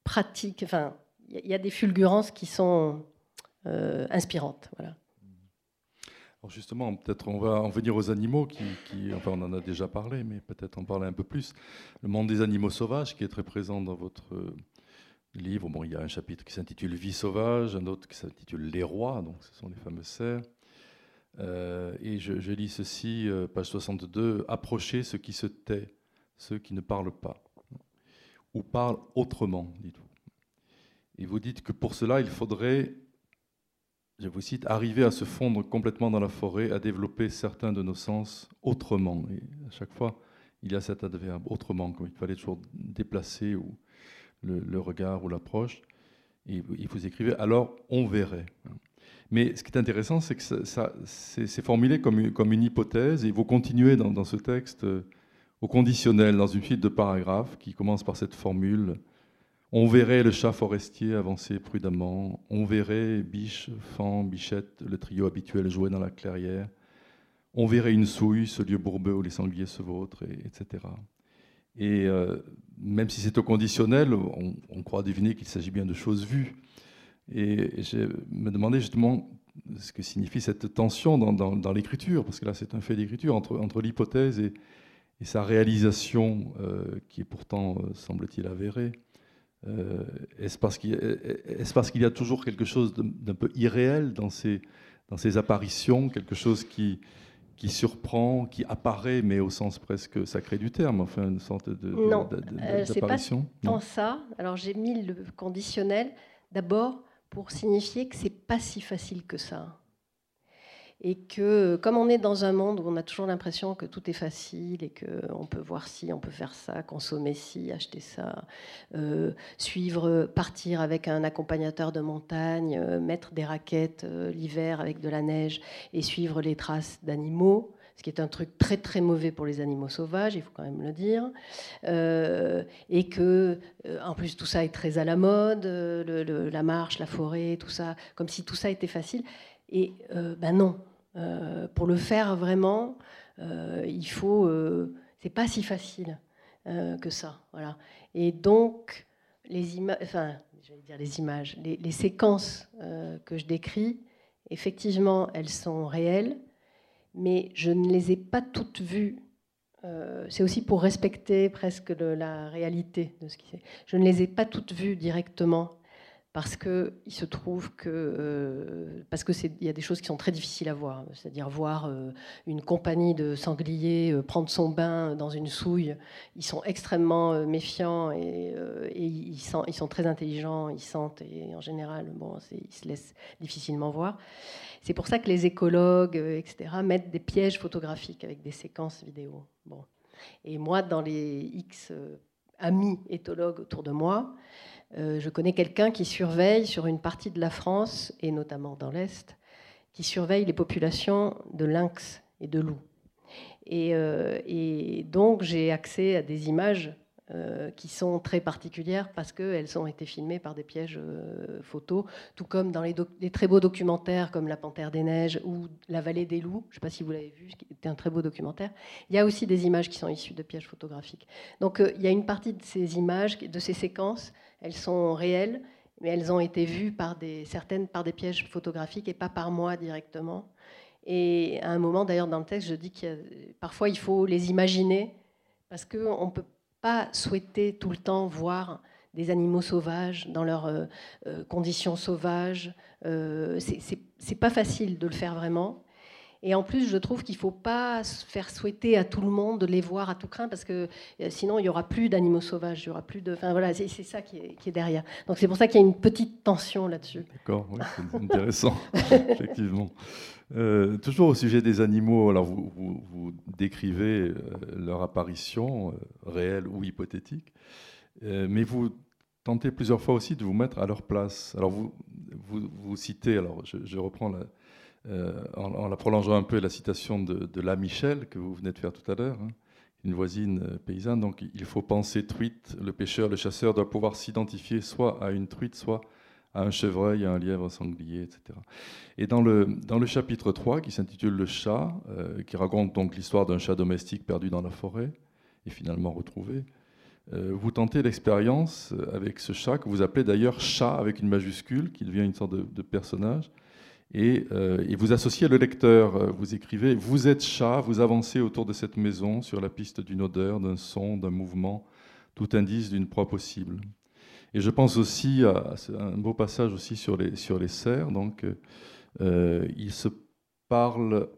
pratique, enfin, il y, a des fulgurances qui sont euh, inspirantes. Voilà. Justement, peut-être on va en venir aux animaux, qui, enfin on en a déjà parlé, mais peut-être en parler un peu plus. Le monde des animaux sauvages, qui est très présent dans votre livre. Bon, il y a un chapitre qui s'intitule Vie sauvage, un autre qui s'intitule Les rois, donc ce sont les fameux cerfs. Euh, et je, lis ceci, euh, page 62, Approchez ceux qui se tait, ceux qui ne parlent pas, ou parlent autrement, dites-vous. Et vous dites que pour cela, il faudrait, je vous cite, arriver à se fondre complètement dans la forêt, à développer certains de nos sens autrement. Et à chaque fois, il y a cet adverbe autrement, comme il fallait toujours déplacer le regard ou l'approche. Et vous écrivez, alors on verrait. Mais ce qui est intéressant, c'est que ça, c'est formulé comme une, hypothèse, et vous continuez dans, ce texte euh, au conditionnel, dans une suite de paragraphes qui commence par cette formule. On verrait le chat forestier avancer prudemment, on verrait Biche, Fan, Bichette, le trio habituel jouer dans la clairière, on verrait une souille, ce lieu bourbeux où les sangliers se vautrent, etc. Et euh, même si c'est au conditionnel, on, on croit deviner qu'il s'agit bien de choses vues. Et je me demandais justement ce que signifie cette tension dans, l'écriture, parce que là c'est un fait d'écriture, entre, entre l'hypothèse et, sa réalisation, euh, qui est pourtant, euh, semble-t-il, avérée. Euh, est-ce parce qu'il y, a toujours quelque chose d'un peu irréel dans ces, dans ces apparitions, quelque chose qui, qui surprend, qui apparaît, mais au sens presque sacré du terme, enfin une sorte de, non, c'est pas tant ça. Alors j'ai mis le conditionnel. D'abord, pour signifier que c'est pas si facile que ça. Et que, comme on est dans un monde où on a toujours l'impression que tout est facile et qu'on peut voir ci, on peut faire ça, consommer ci, acheter ça, euh, suivre, partir avec un accompagnateur de montagne, euh, mettre des raquettes euh, l'hiver avec de la neige et suivre les traces d'animaux, ce qui est un truc très très mauvais pour les animaux sauvages, il faut quand même le dire, et que en plus tout ça est très à la mode, la marche, la forêt, tout ça, comme si tout ça était facile. Et ben non, pour le faire vraiment, il faut, c'est pas si facile que ça, voilà. Et donc les images, enfin, j'allais dire les images, les, séquences euh, que je décris, effectivement, elles sont réelles, mais je ne les ai pas toutes vues. Euh, c'est aussi pour respecter presque la réalité de ce qui c'est. Je ne les ai pas toutes vues directement parce qu'il se trouve que euh, parce que y a des choses qui sont très difficiles à voir, c'est-à-dire voir euh, une compagnie de sangliers euh, prendre son bain dans une souille. Ils sont extrêmement méfiants et, ils, sont, ils, sont, très intelligents, ils sentent et en général, bon, ils se laissent difficilement voir. C'est pour ça que les écologues, etc., mettent des pièges photographiques avec des séquences vidéo. Bon. Et moi, dans les X amis éthologues autour de moi, euh, je connais quelqu'un qui surveille sur une partie de la France, et notamment dans l'Est, qui surveille les populations de lynx et de loups. Et, euh, donc j'ai accès à des images euh, qui sont très particulières parce qu'elles ont été filmées par des pièges photos, tout comme dans les, très beaux documentaires comme La Panthère des Neiges ou La Vallée des Loups, je ne sais pas si vous l'avez vu, c'était un très beau documentaire, il y a aussi des images qui sont issues de pièges photographiques. Donc il y a une partie de ces images, de ces séquences, elles sont réelles, mais elles ont été vues par des, certaines par des pièges photographiques et pas par moi directement. Et à un moment, d'ailleurs, dans le texte, je dis que parfois il faut les imaginer parce qu'on ne peut pas souhaiter tout le temps voir des animaux sauvages dans leurs euh, euh, conditions sauvages. Euh, c'est pas facile de le faire vraiment. Et en plus, je trouve qu'il ne faut pas faire souhaiter à tout le monde de les voir à tout craint, parce que euh, sinon, il n'y aura plus d'animaux sauvages, il y aura plus de. Enfin voilà, c'est ça qui est, derrière. Donc c'est pour ça qu'il y a une petite tension là-dessus. D'accord, c'est intéressant, effectivement. Euh, toujours au sujet des animaux, alors vous, décrivez euh, leur apparition, réelle ou hypothétique, mais vous tentez plusieurs fois aussi de vous mettre à leur place. Alors vous, vous, citez, alors je reprends la, euh, en, la prolongeant un peu la citation de, La Michel que vous venez de faire tout à l'heure, hein, une voisine euh, paysanne. Donc il faut penser truite, le pêcheur, le chasseur doit pouvoir s'identifier soit à une truite, soit à un chevreuil, à un lièvre sanglier, etc. Et dans le, dans le chapitre 3, qui s'intitule Le chat, euh, qui raconte donc l'histoire d'un chat domestique perdu dans la forêt et finalement retrouvé, vous tentez l'expérience avec ce chat que vous appelez d'ailleurs chat avec une majuscule, qui devient une sorte de personnage. Euh, et, vous associez le lecteur. Euh, vous écrivez Vous êtes chat, vous avancez autour de cette maison sur la piste d'une odeur, d'un son, d'un mouvement, tout indice d'une proie possible. Et je pense aussi à, un beau passage aussi sur les, cerfs. Donc, euh, il se parle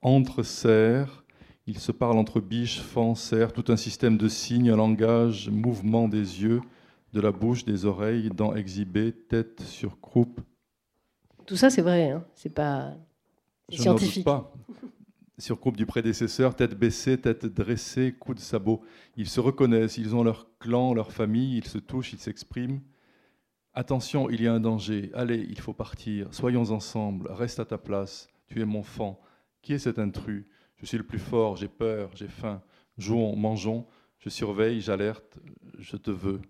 entre cerfs, il se parle entre biches, fans, cerfs, tout un système de signes, un langage, mouvement des yeux, de la bouche, des oreilles, dents exhibées, tête sur croupe, tout ça, c'est vrai. Hein. C'est pas scientifique. pas. Sur groupe du prédécesseur, tête baissée, tête dressée, coups de sabot. Ils se reconnaissent, ils ont leur clan, leur famille, ils se touchent, ils s'expriment. Attention, il y a un danger. Allez, il faut partir. Soyons ensemble. Reste à ta place. Tu es mon fan. Qui est cet intrus? Je suis le plus fort. J'ai peur. J'ai faim. Jouons, mangeons. Je surveille, j'alerte. Je te veux.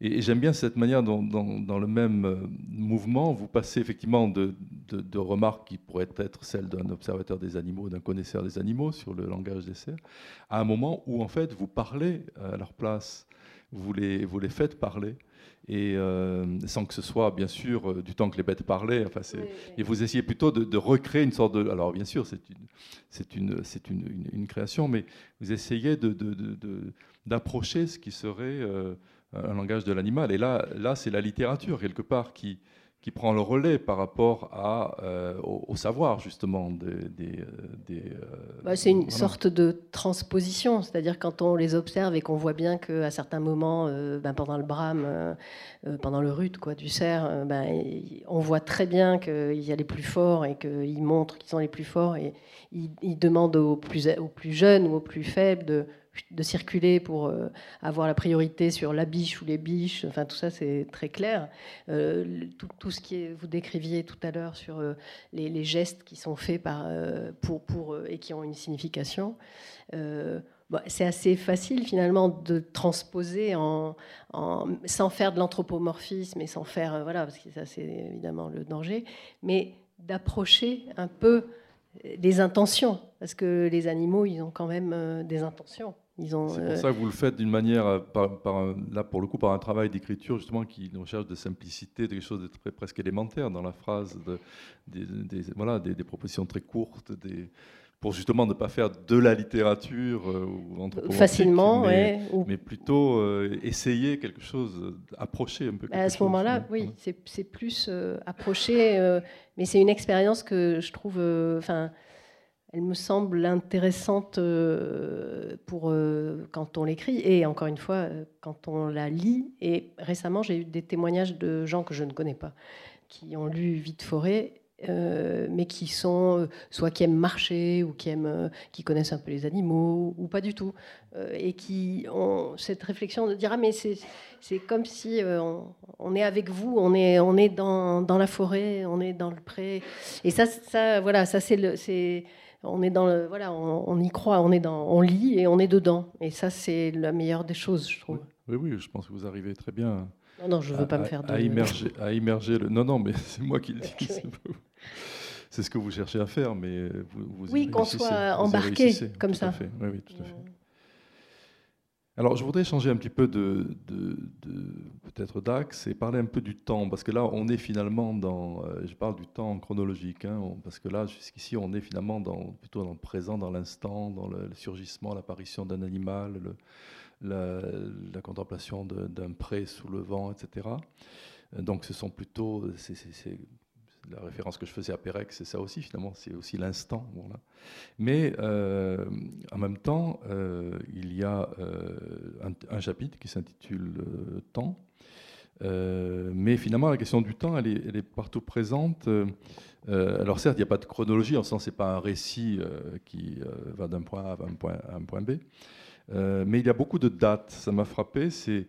Et, j'aime bien cette manière dont, dans, le même euh, mouvement, vous passez effectivement de, remarques qui pourraient être celles d'un observateur des animaux, d'un connaisseur des animaux sur le langage des cerfs, à un moment où en fait vous parlez à leur place, vous les, vous les faites parler. Et euh, sans que ce soit bien sûr euh, du temps que les bêtes parlaient. Enfin, Et vous essayez plutôt de, recréer une sorte de. Alors bien sûr, c'est une, c'est une, c'est une, une, création, mais vous essayez de, d'approcher ce qui serait un langage de l'animal. Et là, là c'est la littérature, quelque part, qui, qui prend le relais par rapport à, euh, au, savoir, justement. Des, euh, euh, bah, c'est une sorte de transposition, c'est-à-dire quand on les observe et qu'on voit bien qu'à certains moments, ben, pendant le brame, pendant le rut quoi, du cerf, ben, on voit très bien qu'il y a les plus forts et qu'ils montrent qu'ils sont les plus forts et ils, demandent aux plus, aux plus jeunes ou aux plus faibles de de circuler pour euh, avoir la priorité sur la biche ou les biches. Enfin, tout ça, c'est très clair. Euh, tout, ce qui vous décriviez tout à l'heure sur les, gestes qui sont faits par, pour, pour, et qui ont une signification. C'est assez facile finalement de transposer sans faire de l'anthropomorphisme et sans faire voilà parce que ça c'est évidemment le danger, mais d'approcher un peu des intentions, parce que les animaux, ils ont quand même euh, des intentions. C'est pour euh, ça que vous le faites d'une manière, euh, par, là pour le coup, par un travail d'écriture justement qui recherche de simplicité, des choses de très, presque élémentaires dans la phrase, de, des, voilà, des, propositions très courtes, pour justement ne pas faire de la littérature euh, facilement, mais, mais plutôt euh, essayer quelque chose, approcher un peu. à ce moment-là, oui, c'est plus euh, approcher, mais c'est une expérience que je trouve, enfin, elle me semble intéressante pour quand on l'écrit. Et encore une fois quand on la lit. Et récemment, j'ai eu des témoignages de gens que je ne connais pas qui ont lu Vite Forêt euh, mais qui sont euh, soit qui aiment marcher ou qui aiment, euh, qui connaissent un peu les animaux ou pas du tout, et qui ont cette réflexion de dire ah mais c'est comme si on, est avec vous, on est on est dans, dans, la forêt, on est dans le pré, et ça ça voilà ça c'est le c'est on est dans le voilà on, y croit, on est dans on lit et on est dedans, et ça c'est la meilleure des choses je trouve. Oui oui, je pense que vous arrivez très bien. Non, non, je veux pas me faire de... À immerger, à immerger le... Non, non, mais c'est moi qui le dis. C'est ce que vous cherchez à faire, mais vous, Oui, qu'on soit embarqué comme ça. Oui, oui, tout à fait. Alors, je voudrais changer un petit peu de, peut-être d'axe et parler un peu du temps, parce que là, on est finalement dans, euh, je parle du temps chronologique, hein, parce que là, jusqu'ici, on est finalement dans, plutôt dans le présent, dans l'instant, dans le, surgissement, l'apparition d'un animal, la, la, contemplation d'un pré sous le vent, etc. Donc, ce sont plutôt, la référence que je faisais à Pérec, c'est ça aussi, finalement, c'est aussi l'instant. Mais euh, en même temps, euh, il y a euh, un, chapitre qui s'intitule Temps. mais finalement, la question du temps, elle est, partout présente. alors certes, il n'y a pas de chronologie, en sens, c'est pas un récit qui va d'un point A à un point, à un point B. mais il y a beaucoup de dates. Ça m'a frappé. C'est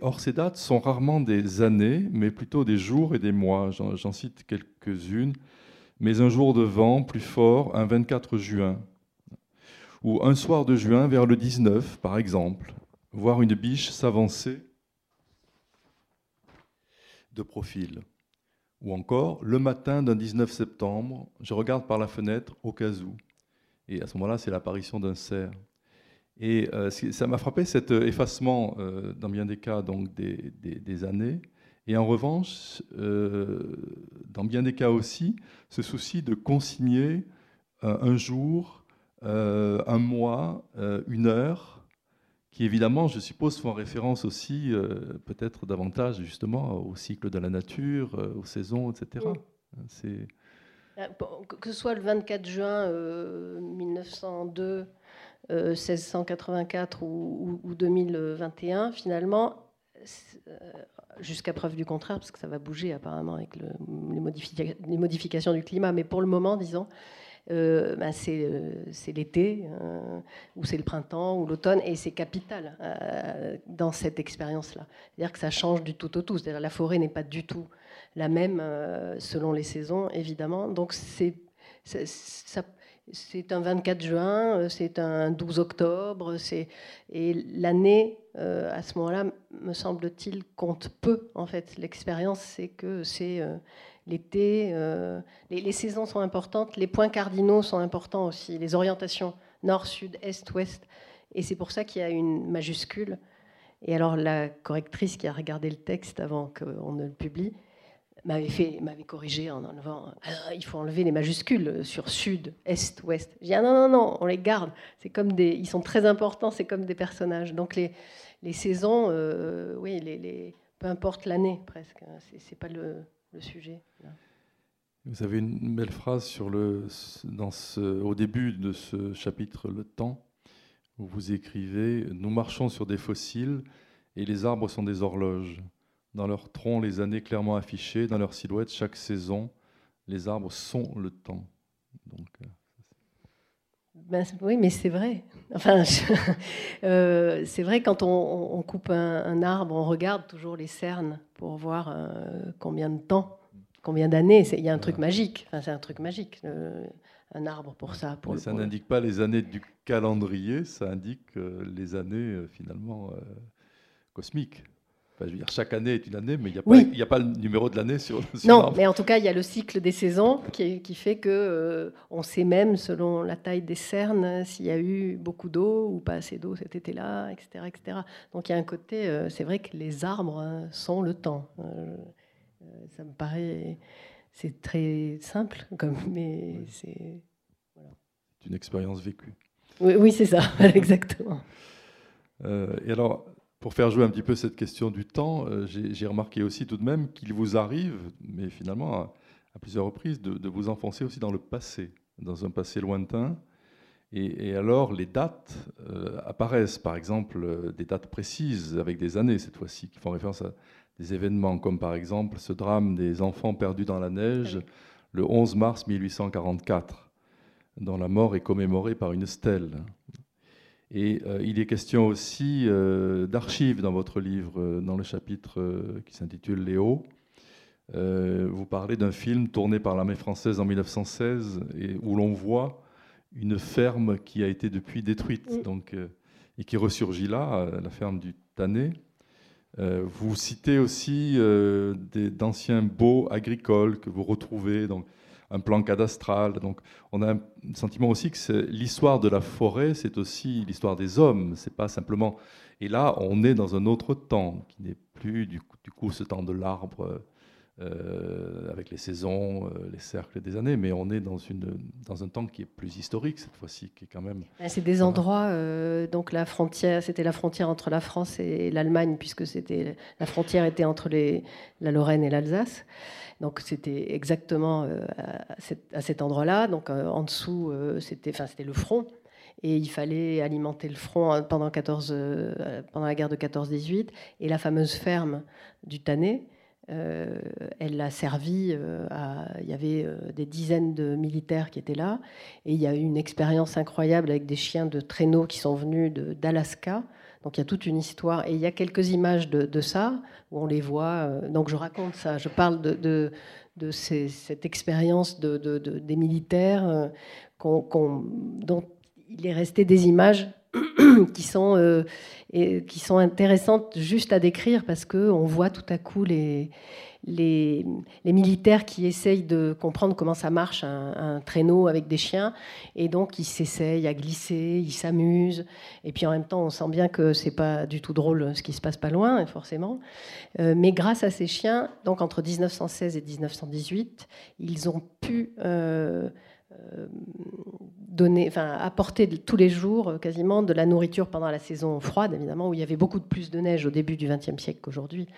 or, ces dates sont rarement des années, mais plutôt des jours et des mois. J'en cite quelques-unes. Mais un jour de vent plus fort, un 24 juin, ou un soir de juin vers le 19, par exemple, voir une biche s'avancer de profil. Ou encore, le matin d'un 19 septembre, je regarde par la fenêtre au cas où. Et à ce moment-là, c'est l'apparition d'un cerf. Et euh, ça m'a frappé cet euh, effacement, euh, dans bien des cas, donc des, années. Et en revanche, dans bien des cas aussi, ce souci de consigner un jour, un mois, une heure, qui évidemment, je suppose, font référence aussi peut-être davantage justement au cycle de la nature, aux saisons, etc. C'est que ce soit le 24 juin 1902 1684 ou, 2021, finalement, euh, jusqu'à preuve du contraire, parce que ça va bouger apparemment avec les, modifications du climat, mais pour le moment, disons, euh, euh, c'est l'été, ou c'est le printemps, ou l'automne, et c'est capital dans cette expérience-là. C'est-à-dire que ça change du tout au tout. C'est-à-dire la forêt n'est pas du tout la même selon les saisons, évidemment. Donc c'est ça c'est un 24 juin, euh, c'est un 12 octobre, et l'année, euh, à ce moment-là, me semble-t-il, compte peu, en fait. L'expérience, c'est que c'est euh, l'été, les, saisons sont importantes, les points cardinaux sont importants aussi, les orientations nord, sud, est, ouest, et c'est pour ça qu'il y a une majuscule. Et alors, la correctrice qui a regardé le texte avant qu'on ne le publie, m'avait fait, m'avait corrigé en enlevant. Ah, il faut enlever les majuscules sur sud, est, ouest. J'ai dit ah non non non, on les garde. C'est comme des, ils sont très importants. C'est comme des personnages. Donc les, les saisons, euh, oui, les, peu importe l'année presque. Hein, c'est, c'est pas le, le sujet. Vous avez une belle phrase sur le, dans ce, au début de ce chapitre, le temps, où vous écrivez Nous marchons sur des fossiles et les arbres sont des horloges. Dans leur tronc, les années clairement affichées, dans leur silhouette, chaque saison, les arbres sont le temps. Donc, euh, Ben, oui, mais c'est vrai. Enfin, euh, c'est vrai quand on, coupe un, arbre, on regarde toujours les cernes pour voir euh, combien de temps, combien d'années. Il y a un truc magique. Enfin, c'est un truc magique. un arbre pour ça. Pour ça n'indique pas les années du calendrier, ça indique les années finalement cosmiques je veux dire, chaque année est une année, mais il n'y a, a, pas le numéro de l'année sur, sur Non, mais en tout cas, il y a le cycle des saisons qui, qui fait que euh, on sait même, selon la taille des cernes, s'il y a eu beaucoup d'eau ou pas assez d'eau cet été-là, etc., etc. Donc il y a un côté, euh, c'est vrai que les arbres hein, sont le temps. Euh, ça me paraît, c'est très simple, comme, mais c'est... Voilà. une expérience vécue. Oui, oui c'est ça, exactement. et alors, pour faire jouer un petit peu cette question du temps, euh, j'ai remarqué aussi tout de même qu'il vous arrive, mais finalement à, plusieurs reprises, de, vous enfoncer aussi dans le passé, dans un passé lointain. Et, alors les dates euh, apparaissent, par exemple euh, des dates précises avec des années cette fois-ci, qui font référence à des événements comme par exemple ce drame des enfants perdus dans la neige le 11 mars 1844, dont la mort est commémorée par une stèle. Et euh, il est question aussi euh, d'archives dans votre livre, euh, dans le chapitre qui s'intitule Léo. vous parlez d'un film tourné par l'armée française en 1916 et où l'on voit une ferme qui a été depuis détruite donc, et qui ressurgit là, la ferme du Tannet. vous citez aussi d'anciens baux agricoles que vous retrouvez. Donc, un plan cadastral. Donc, on a un sentiment aussi que l'histoire de la forêt, c'est aussi l'histoire des hommes. C'est pas simplement. Et là, on est dans un autre temps qui n'est plus du coup, ce temps de l'arbre euh, avec les saisons, euh, les cercles des années, mais on est dans, une, dans un temps qui est plus historique cette fois-ci, qui est quand même. Ah, c'est des endroits, euh, donc la frontière, c'était la frontière entre la France et l'Allemagne, puisque c'était la frontière était entre les, la Lorraine et l'Alsace. Donc c'était exactement à, cet, endroit-là. Donc en dessous, c'était, enfin, c'était le front. Et il fallait alimenter le front pendant, 14, pendant la guerre de 14-18. Et la fameuse ferme du Tannet, elle a servi à. Il y avait des dizaines de militaires qui étaient là. Et il y a eu une expérience incroyable avec des chiens de traîneau qui sont venus d'Alaska donc il y a toute une histoire et il y a quelques images de, ça où on les voit. Euh, donc je raconte ça, je parle de, cette expérience des militaires euh, dont il est resté des images qui sont, euh, qui sont intéressantes juste à décrire parce qu'on voit tout à coup les, les, militaires qui essayent de comprendre comment ça marche un, traîneau avec des chiens. Et donc, ils s'essayent à glisser, ils s'amusent. Et puis en même temps, on sent bien que c'est pas du tout drôle ce qui se passe pas loin, forcément. Euh, mais grâce à ces chiens, donc entre 1916 et 1918, ils ont pu. Euh, donner, enfin, apporter tous les jours quasiment de la nourriture pendant la saison froide, évidemment, où il y avait beaucoup de plus de neige au début du XXe siècle qu'aujourd'hui,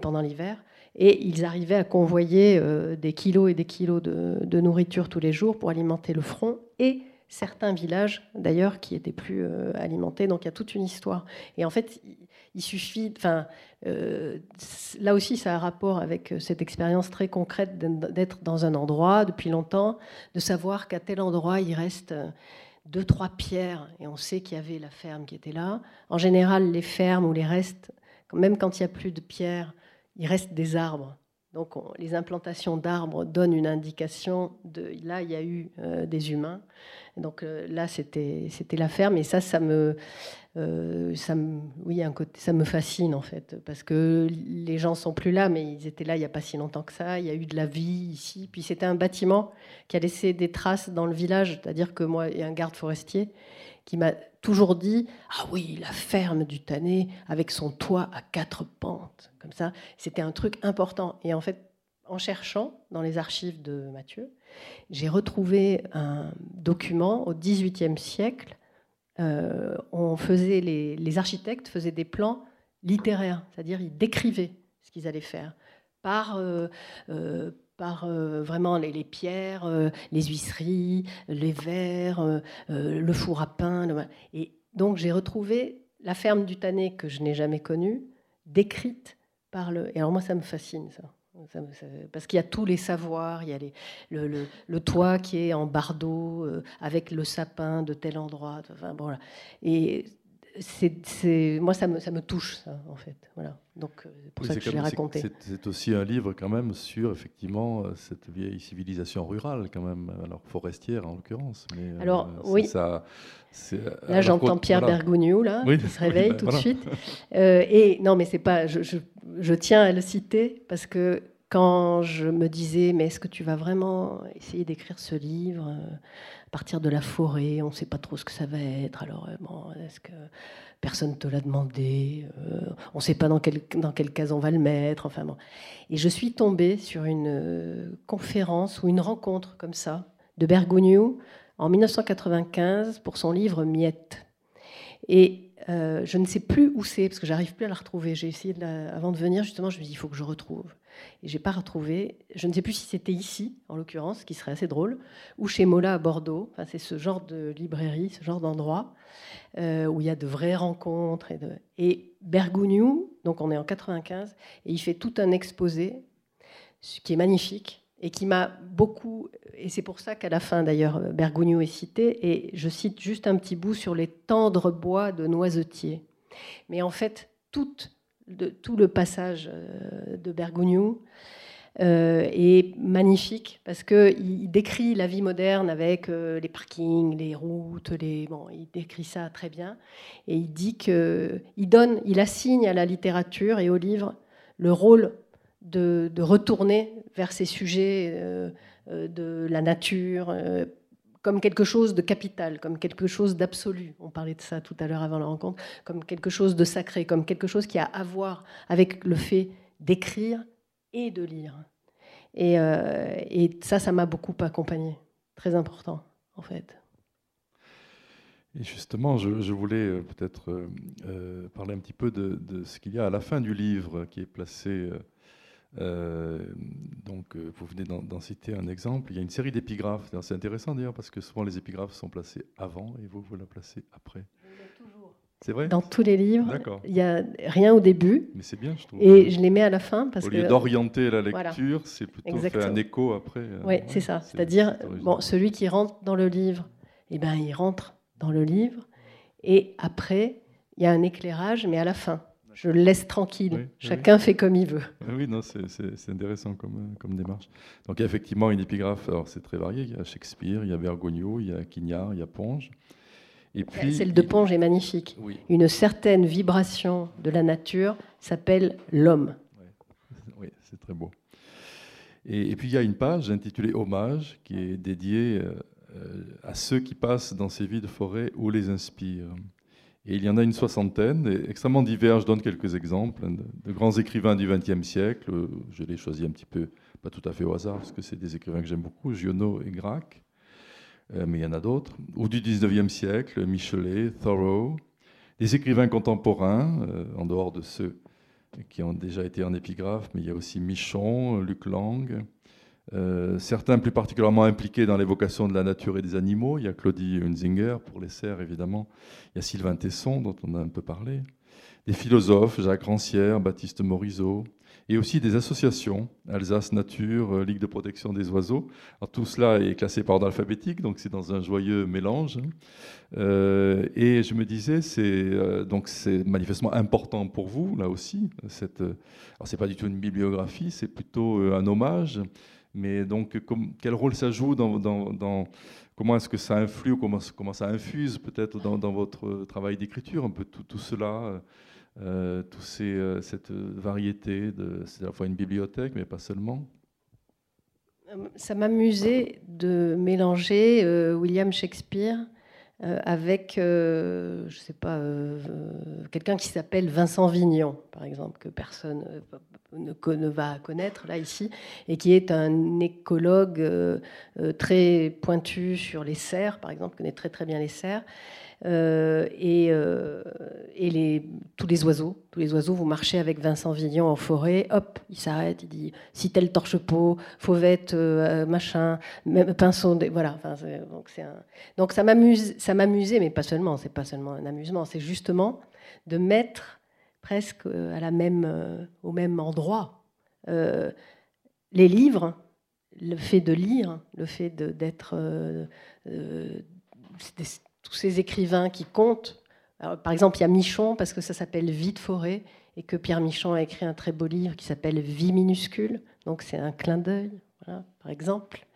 pendant l'hiver. Et ils arrivaient à convoyer euh, des kilos et des kilos de, nourriture tous les jours pour alimenter le front et certains villages d'ailleurs qui étaient plus euh, alimentés. Donc il y a toute une histoire. Et en fait, il suffit, enfin, euh, là aussi, ça a un rapport avec cette expérience très concrète d'être dans un endroit depuis longtemps, de savoir qu'à tel endroit il reste deux, trois pierres, et on sait qu'il y avait la ferme qui était là. En général, les fermes ou les restes, même quand il n'y a plus de pierres, il reste des arbres. Donc les implantations d'arbres donnent une indication de là il y a eu euh, des humains. Donc euh, là c'était la ferme et ça ça me euh, ça me oui un côté ça me fascine en fait parce que les gens sont plus là mais ils étaient là il y a pas si longtemps que ça. Il y a eu de la vie ici. Puis c'était un bâtiment qui a laissé des traces dans le village, c'est-à-dire que moi il y a un garde forestier qui m'a toujours dit Ah oui, la ferme du Tannet avec son toit à quatre pentes, comme ça. C'était un truc important. Et en fait, en cherchant dans les archives de Mathieu, j'ai retrouvé un document au XVIIIe siècle. Euh, on faisait les, architectes faisaient des plans littéraires, c'est-à-dire ils décrivaient ce qu'ils allaient faire par euh, euh, par euh, vraiment les, pierres, les huisseries, les verres, le four à pain. Et donc j'ai retrouvé la ferme du Tannet que je n'ai jamais connue, décrite par le. Et alors moi ça me fascine ça. Parce qu'il y a tous les savoirs, il y a le, toit qui est en bardeau, avec le sapin de tel endroit. Enfin, voilà. Et c'est, moi, ça me, ça me touche, ça, en fait. Voilà. Donc, euh, pour ça que je l'ai raconté. C'est aussi un livre, quand même, sur, effectivement, euh, cette vieille civilisation rurale, quand même, alors forestière, en l'occurrence. Mais, euh, alors, oui. Ça, là, j'entends Pierre voilà. là, qui se réveille ben, tout de suite. et non, mais c'est pas... Je, je, je tiens à le citer, parce que quand je me disais, mais est-ce que tu vas vraiment essayer d'écrire ce livre partir de la forêt On ne sait pas trop ce que ça va être. Alors, bon, est-ce que personne ne te l'a demandé, euh, on ne sait pas dans quelle, dans quelle case on va le mettre. Enfin bon. Et je suis tombée sur une euh, conférence ou une rencontre comme ça de Bergogneau en 1995 pour son livre Miette. Et euh, je ne sais plus où c'est parce que j'arrive plus à la retrouver. J'ai essayé avant de venir justement, je me dis il faut que je retrouve. Et j'ai pas retrouvé. Je ne sais plus si c'était ici, en l'occurrence, ce qui serait assez drôle, ou chez Mola à Bordeaux. Enfin, c'est ce genre de librairie, ce genre d'endroit euh, où il y a de vraies rencontres. Et, de... et Bergogneau, donc on est en 95, et il fait tout un exposé, ce qui est magnifique et qui m'a beaucoup. Et c'est pour ça qu'à la fin, d'ailleurs, Bergogneau est cité. Et je cite juste un petit bout sur les tendres bois de noisetiers. Mais en fait, toute tout le passage euh, de Bergogneau euh, est magnifique parce qu'il décrit la vie moderne avec euh, les parkings, les routes, les, il décrit ça très bien. Et il dit que il donne, il assigne à la littérature et au livre le rôle de, retourner vers ces sujets de la nature comme quelque chose de capital, comme quelque chose d'absolu. On parlait de ça tout à l'heure avant la rencontre, comme quelque chose de sacré, comme quelque chose qui a à voir avec le fait d'écrire et de lire. Et, euh, ça, ça m'a beaucoup accompagné. Très important, en fait. Et justement, je, voulais euh, peut-être euh, parler un petit peu de, ce qu'il y a à la fin du livre qui est placé donc, euh, vous venez d'en citer un exemple. Il y a une série d'épigraphes. C'est intéressant d'ailleurs parce que souvent les épigraphes sont placés avant et vous, vous la placez après. C'est vrai? Dans tous les livres, il n'y a rien au début. Mais c'est bien, je trouve. Et je les mets à la fin parce au lieu d'orienter la lecture, c'est plutôt fait un écho après. Euh, oui, c'est ça. C'est-à-dire, bon, celui qui rentre dans le livre, eh ben, il rentre dans le livre. Et après, il y a un éclairage, mais à la fin je le laisse tranquille. Chacun fait comme il veut. Oui, non, c'est intéressant comme, euh, comme, démarche. Donc, il y a effectivement une épigraphe, alors c'est très varié. Il y a Shakespeare, il y a Bergogneau, il y a Quignard, il y a Ponge. Et puis, Celle de Ponge est magnifique. Une certaine vibration de la nature s'appelle l'homme. Oui, c'est très beau. Et, puis, il y a une page intitulée Hommage qui est dédiée euh, euh, à ceux qui passent dans ces vies de forêt ou les inspirent. Et il y en a une soixantaine, extrêmement divers. Je donne quelques exemples de, grands écrivains du XXe siècle. Je les choisis un petit peu, pas tout à fait au hasard, parce que c'est des écrivains que j'aime beaucoup, Giono et Grac, euh, mais il y en a d'autres. Ou du XIXe siècle, Michelet, Thoreau. Des écrivains contemporains, euh, en dehors de ceux qui ont déjà été en épigraphe, mais il y a aussi Michon, Luc Lang, euh, certains plus particulièrement impliqués dans l'évocation de la nature et des animaux. Il y a Claudie Hunzinger pour les cerfs, évidemment. Il y a Sylvain Tesson, dont on a un peu parlé. Des philosophes, Jacques Rancière, Baptiste Morisot. Et aussi des associations, Alsace Nature, euh, Ligue de protection des oiseaux. Tout cela est classé par ordre alphabétique, donc c'est dans un joyeux mélange. Euh, et je me disais, c'est manifestement important pour vous, là aussi. Alors, c'est pas du tout une bibliographie, c'est plutôt un hommage. Mais donc, quel rôle ça joue dans, comment est-ce que ça influe ou comment, ça infuse peut-être dans, votre travail d'écriture, un peu tout, cela, euh, tout ces, euh, cette variété. C'est à la fois une bibliothèque, mais pas seulement. Ça m'amusait de mélanger euh, William Shakespeare avec, je ne sais pas, quelqu'un qui s'appelle Vincent Vignon, par exemple, que personne, ne, va connaître là ici, et qui est un écologue euh, euh, très pointu sur les cerfs, par exemple, connaît très très bien les cerfs. Euh, et, les, tous les oiseaux. Tous les oiseaux, vous marchez avec Vincent Villon en forêt, hop, il s'arrête, il dit si tel torche-peau, fauvette, machin, pinceau, voilà. Donc, donc ça m'amuse, ça m'amusait, mais pas seulement. C'est pas seulement un amusement, c'est justement de mettre presque euh, à la même, euh, au même endroit. Euh, les livres, le fait de lire, le fait d'être euh, euh, tous ces écrivains qui comptent. par exemple, il y a Michon parce que ça s'appelle Vie de forêt et que Pierre Michon a écrit un très beau livre qui s'appelle Vie minuscule. Donc c'est un clin d'œil, par exemple.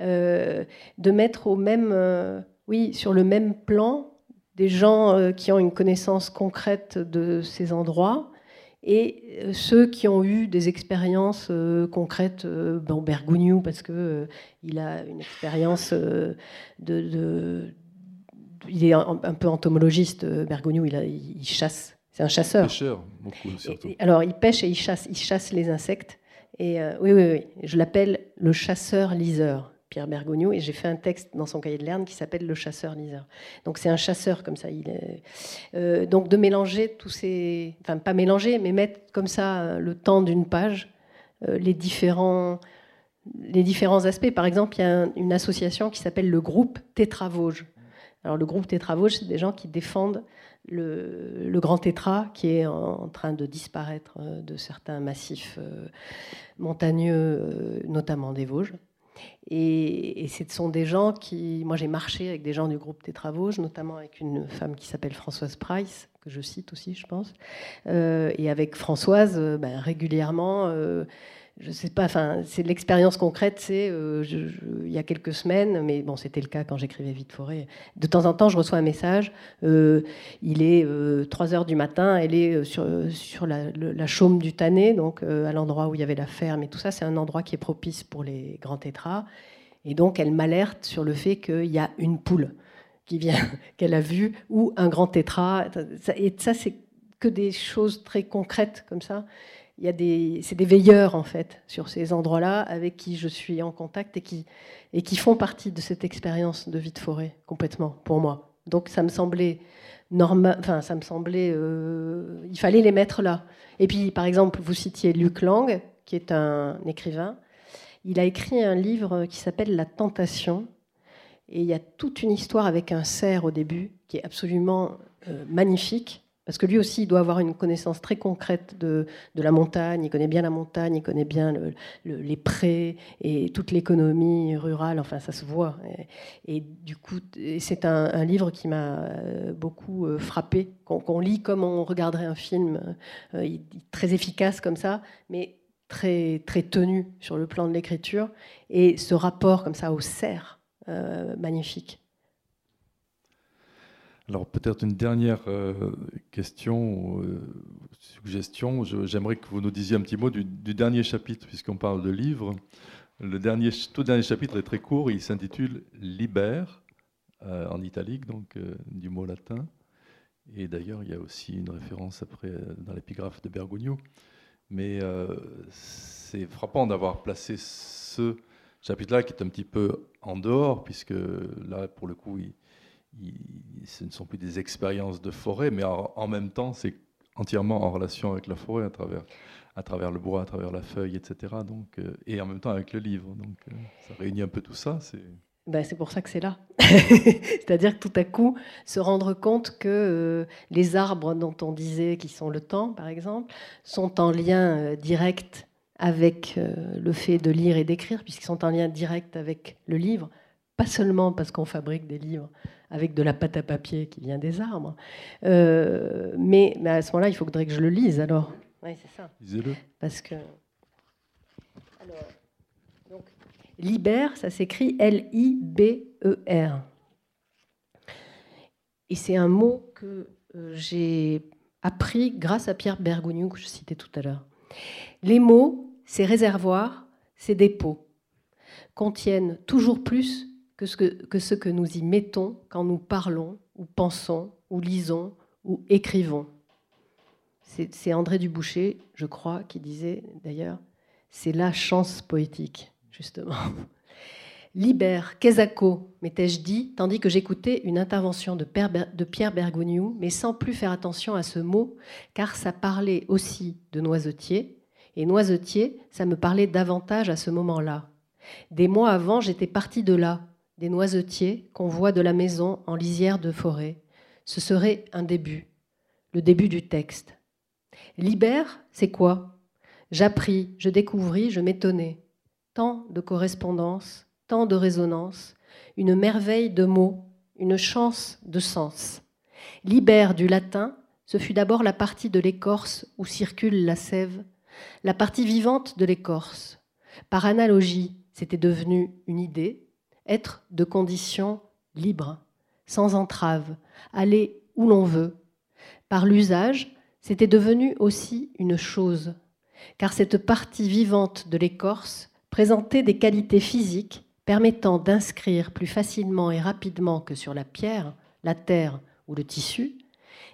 Euh, de mettre au même, oui, sur le même plan des gens qui ont une connaissance concrète de ces endroits et euh, ceux qui ont eu des expériences euh, concrètes, euh, bon, Bergogneau, parce qu'il il a une expérience de, Il est un, peu entomologiste, Bergogneau, il, il chasse. C'est un chasseur. Pêcheur, beaucoup surtout. alors, il pêche et il chasse, il chasse les insectes. Et oui, oui, oui, je l'appelle le chasseur-liseur. Pierre Bergogneau, et j'ai fait un texte dans son cahier de Lerne qui s'appelle Le chasseur-liseur. Donc c'est un chasseur comme ça. Il est, euh, donc de mélanger tous ces, enfin pas mélanger, mais mettre comme ça euh, le temps d'une page, euh, les différents les différents aspects. Par exemple, il y a une association qui s'appelle le groupe Tétravosges. Alors le groupe Tétravosges, c'est des gens qui défendent le, grand tétra qui est en, train de disparaître de certains massifs montagneux, notamment des Vosges. Et, ce sont des gens qui. Moi, j'ai marché avec des gens du groupe des Travaux, notamment avec une femme qui s'appelle Françoise Price, que je cite aussi, je pense. Euh, et avec Françoise, euh, ben, régulièrement, euh, je sais pas, enfin, c'est l'expérience concrète, c'est euh, il y a quelques semaines, mais bon, c'était le cas quand j'écrivais Vite Forêt. De temps en temps, je reçois un message. Euh, il est 3 euh, heures du matin, elle est sur, sur la, chaume du Tanné, donc à l'endroit où il y avait la ferme et tout ça. C'est un endroit qui est propice pour les grands tétras. Et donc, elle m'alerte sur le fait qu'il y a une poule qu'elle a vue, ou un grand tétra. Et ça, c'est que des choses très concrètes comme ça il y a des, c'est des veilleurs en fait sur ces endroits-là avec qui je suis en contact et qui, et qui font partie de cette expérience de vie de forêt complètement pour moi. Donc ça me semblait normal, enfin ça me semblait, euh, il fallait les mettre là. Et puis par exemple, vous citiez Luc Lang, qui est un écrivain. Il a écrit un livre qui s'appelle La Tentation. Et il y a toute une histoire avec un cerf au début qui est absolument euh, magnifique. Parce que lui aussi, il doit avoir une connaissance très concrète de, la montagne. Il connaît bien la montagne, il connaît bien les prés et toute l'économie rurale. Enfin, ça se voit. Et, du coup, c'est un, livre qui m'a euh, beaucoup euh, frappé, qu'on lit comme on regarderait un film, euh, très efficace comme ça, mais très, très tenu sur le plan de l'écriture. Et ce rapport comme ça au cerf, magnifique. Alors peut-être une dernière euh, question, euh, suggestion. J'aimerais que vous nous disiez un petit mot du, dernier chapitre, puisqu'on parle de livres. Le dernier, tout dernier chapitre est très court, il s'intitule Liber, euh, en italique, donc du mot latin. Et d'ailleurs, il y a aussi une référence après dans l'épigraphe de Bergogneau. Mais c'est frappant d'avoir placé ce chapitre-là qui est un petit peu en dehors, puisque là, pour le coup, il, ce ne sont plus des expériences de forêt, mais en, même temps, c'est entièrement en relation avec la forêt, à travers, à travers le bois, à travers la feuille, etc. Donc, euh, et en même temps avec le livre. Donc, euh, ça réunit un peu tout ça. C'est ben, pour ça que c'est là. C'est-à-dire que tout à coup, se rendre compte que euh, les arbres dont on disait qu'ils sont le temps, par exemple, sont en lien direct avec le fait de lire et d'écrire, puisqu'ils sont en lien direct avec le livre, pas seulement parce qu'on fabrique des livres avec de la pâte à papier qui vient des arbres. Euh, mais, mais, à ce moment-là, il faudrait que je le lise alors. Oui, c'est ça. Lisez-le. Parce que. Alors, donc, Liber, ça s'écrit L-I-B-E-R. Et c'est un mot que euh, j'ai appris grâce à Pierre Bergogneau, que je citais tout à l'heure. Les mots, ces réservoirs, ces dépôts, contiennent toujours plus que ce que, nous y mettons quand nous parlons, ou pensons, ou lisons, ou écrivons. C'est André Duboucher, je crois, qui disait d'ailleurs, c'est la chance poétique, justement. Liber, Quesaco, m'étais-je dit, tandis que j'écoutais une intervention de, de Pierre Bergogneau, mais sans plus faire attention à ce mot, car ça parlait aussi de noisetier, et noisetier, ça me parlait davantage à ce moment-là. Des mois avant, j'étais partie de là, des noisetiers qu'on voit de la maison en lisière de forêt. Ce serait un début, le début du texte. Libère, c'est quoi? J'appris, je découvris, je m'étonnais. tant de correspondances, tant de résonances, une merveille de mots, une chance de sens. Libère du latin, ce fut d'abord la partie de l'écorce où circule la sève, la partie vivante de l'écorce. Par analogie, c'était devenu une idée, être de condition libre, sans entrave, aller où l'on veut. Par l'usage, c'était devenu aussi une chose, car cette partie vivante de l'écorce présentait des qualités physiques permettant d'inscrire plus facilement et rapidement que sur la pierre, la terre ou le tissu,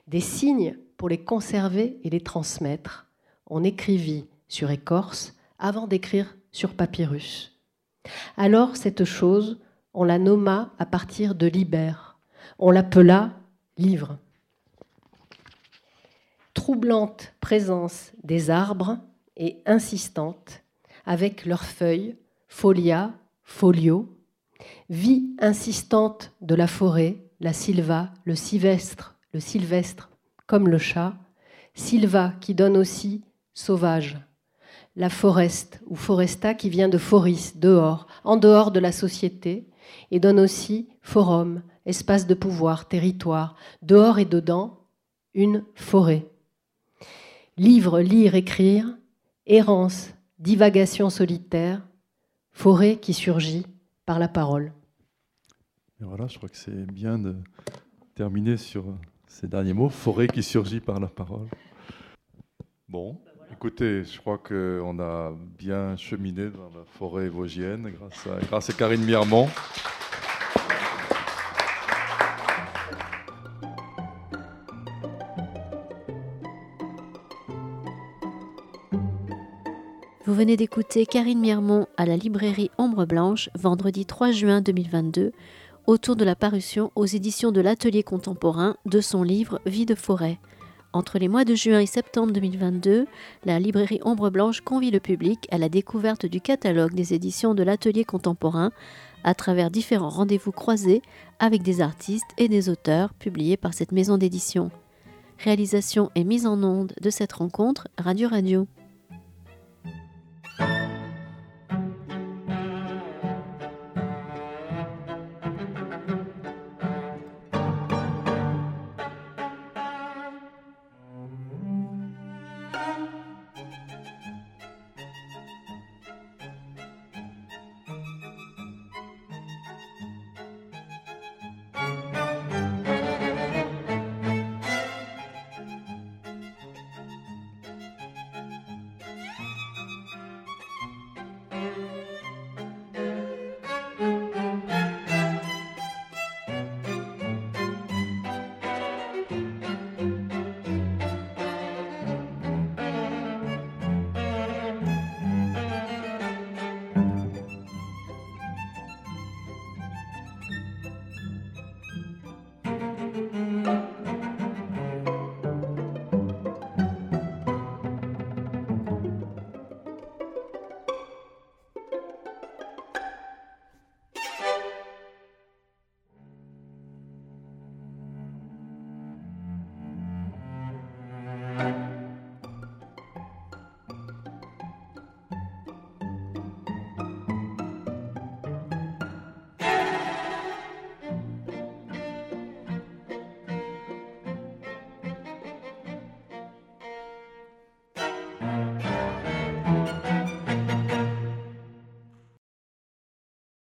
des signes pour les conserver et les transmettre. On écrivit sur écorce avant d'écrire sur papyrus. Alors cette chose, on la nomma à partir de libère. On l'appela livre. Troublante présence des arbres et insistante, avec leurs feuilles, folia, folio, vie insistante de la forêt, la sylva, le sylvestre, le sylvestre, comme le chat, sylva qui donne aussi sauvage, la foreste ou foresta qui vient de foris, dehors, en dehors de la société, et donne aussi forum, espace de pouvoir, territoire, dehors et dedans, une forêt. Livre, lire, écrire, errance, divagation solitaire, forêt qui surgit par la parole. Et voilà, je crois que c'est bien de terminer sur ces derniers mots, forêt qui surgit par la parole. Bon, écoutez, je crois qu'on a bien cheminé dans la forêt vosgienne grâce à, grâce à Karine Miermont. Vous venez d'écouter Karine Miermont à la librairie Ombre Blanche, vendredi 3 juin 2022, autour de la parution aux éditions de l'Atelier Contemporain de son livre Vie de forêt. Entre les mois de juin et septembre 2022, la librairie Ombre Blanche convie le public à la découverte du catalogue des éditions de l'Atelier Contemporain à travers différents rendez-vous croisés avec des artistes et des auteurs publiés par cette maison d'édition. Réalisation et mise en onde de cette rencontre Radio Radio.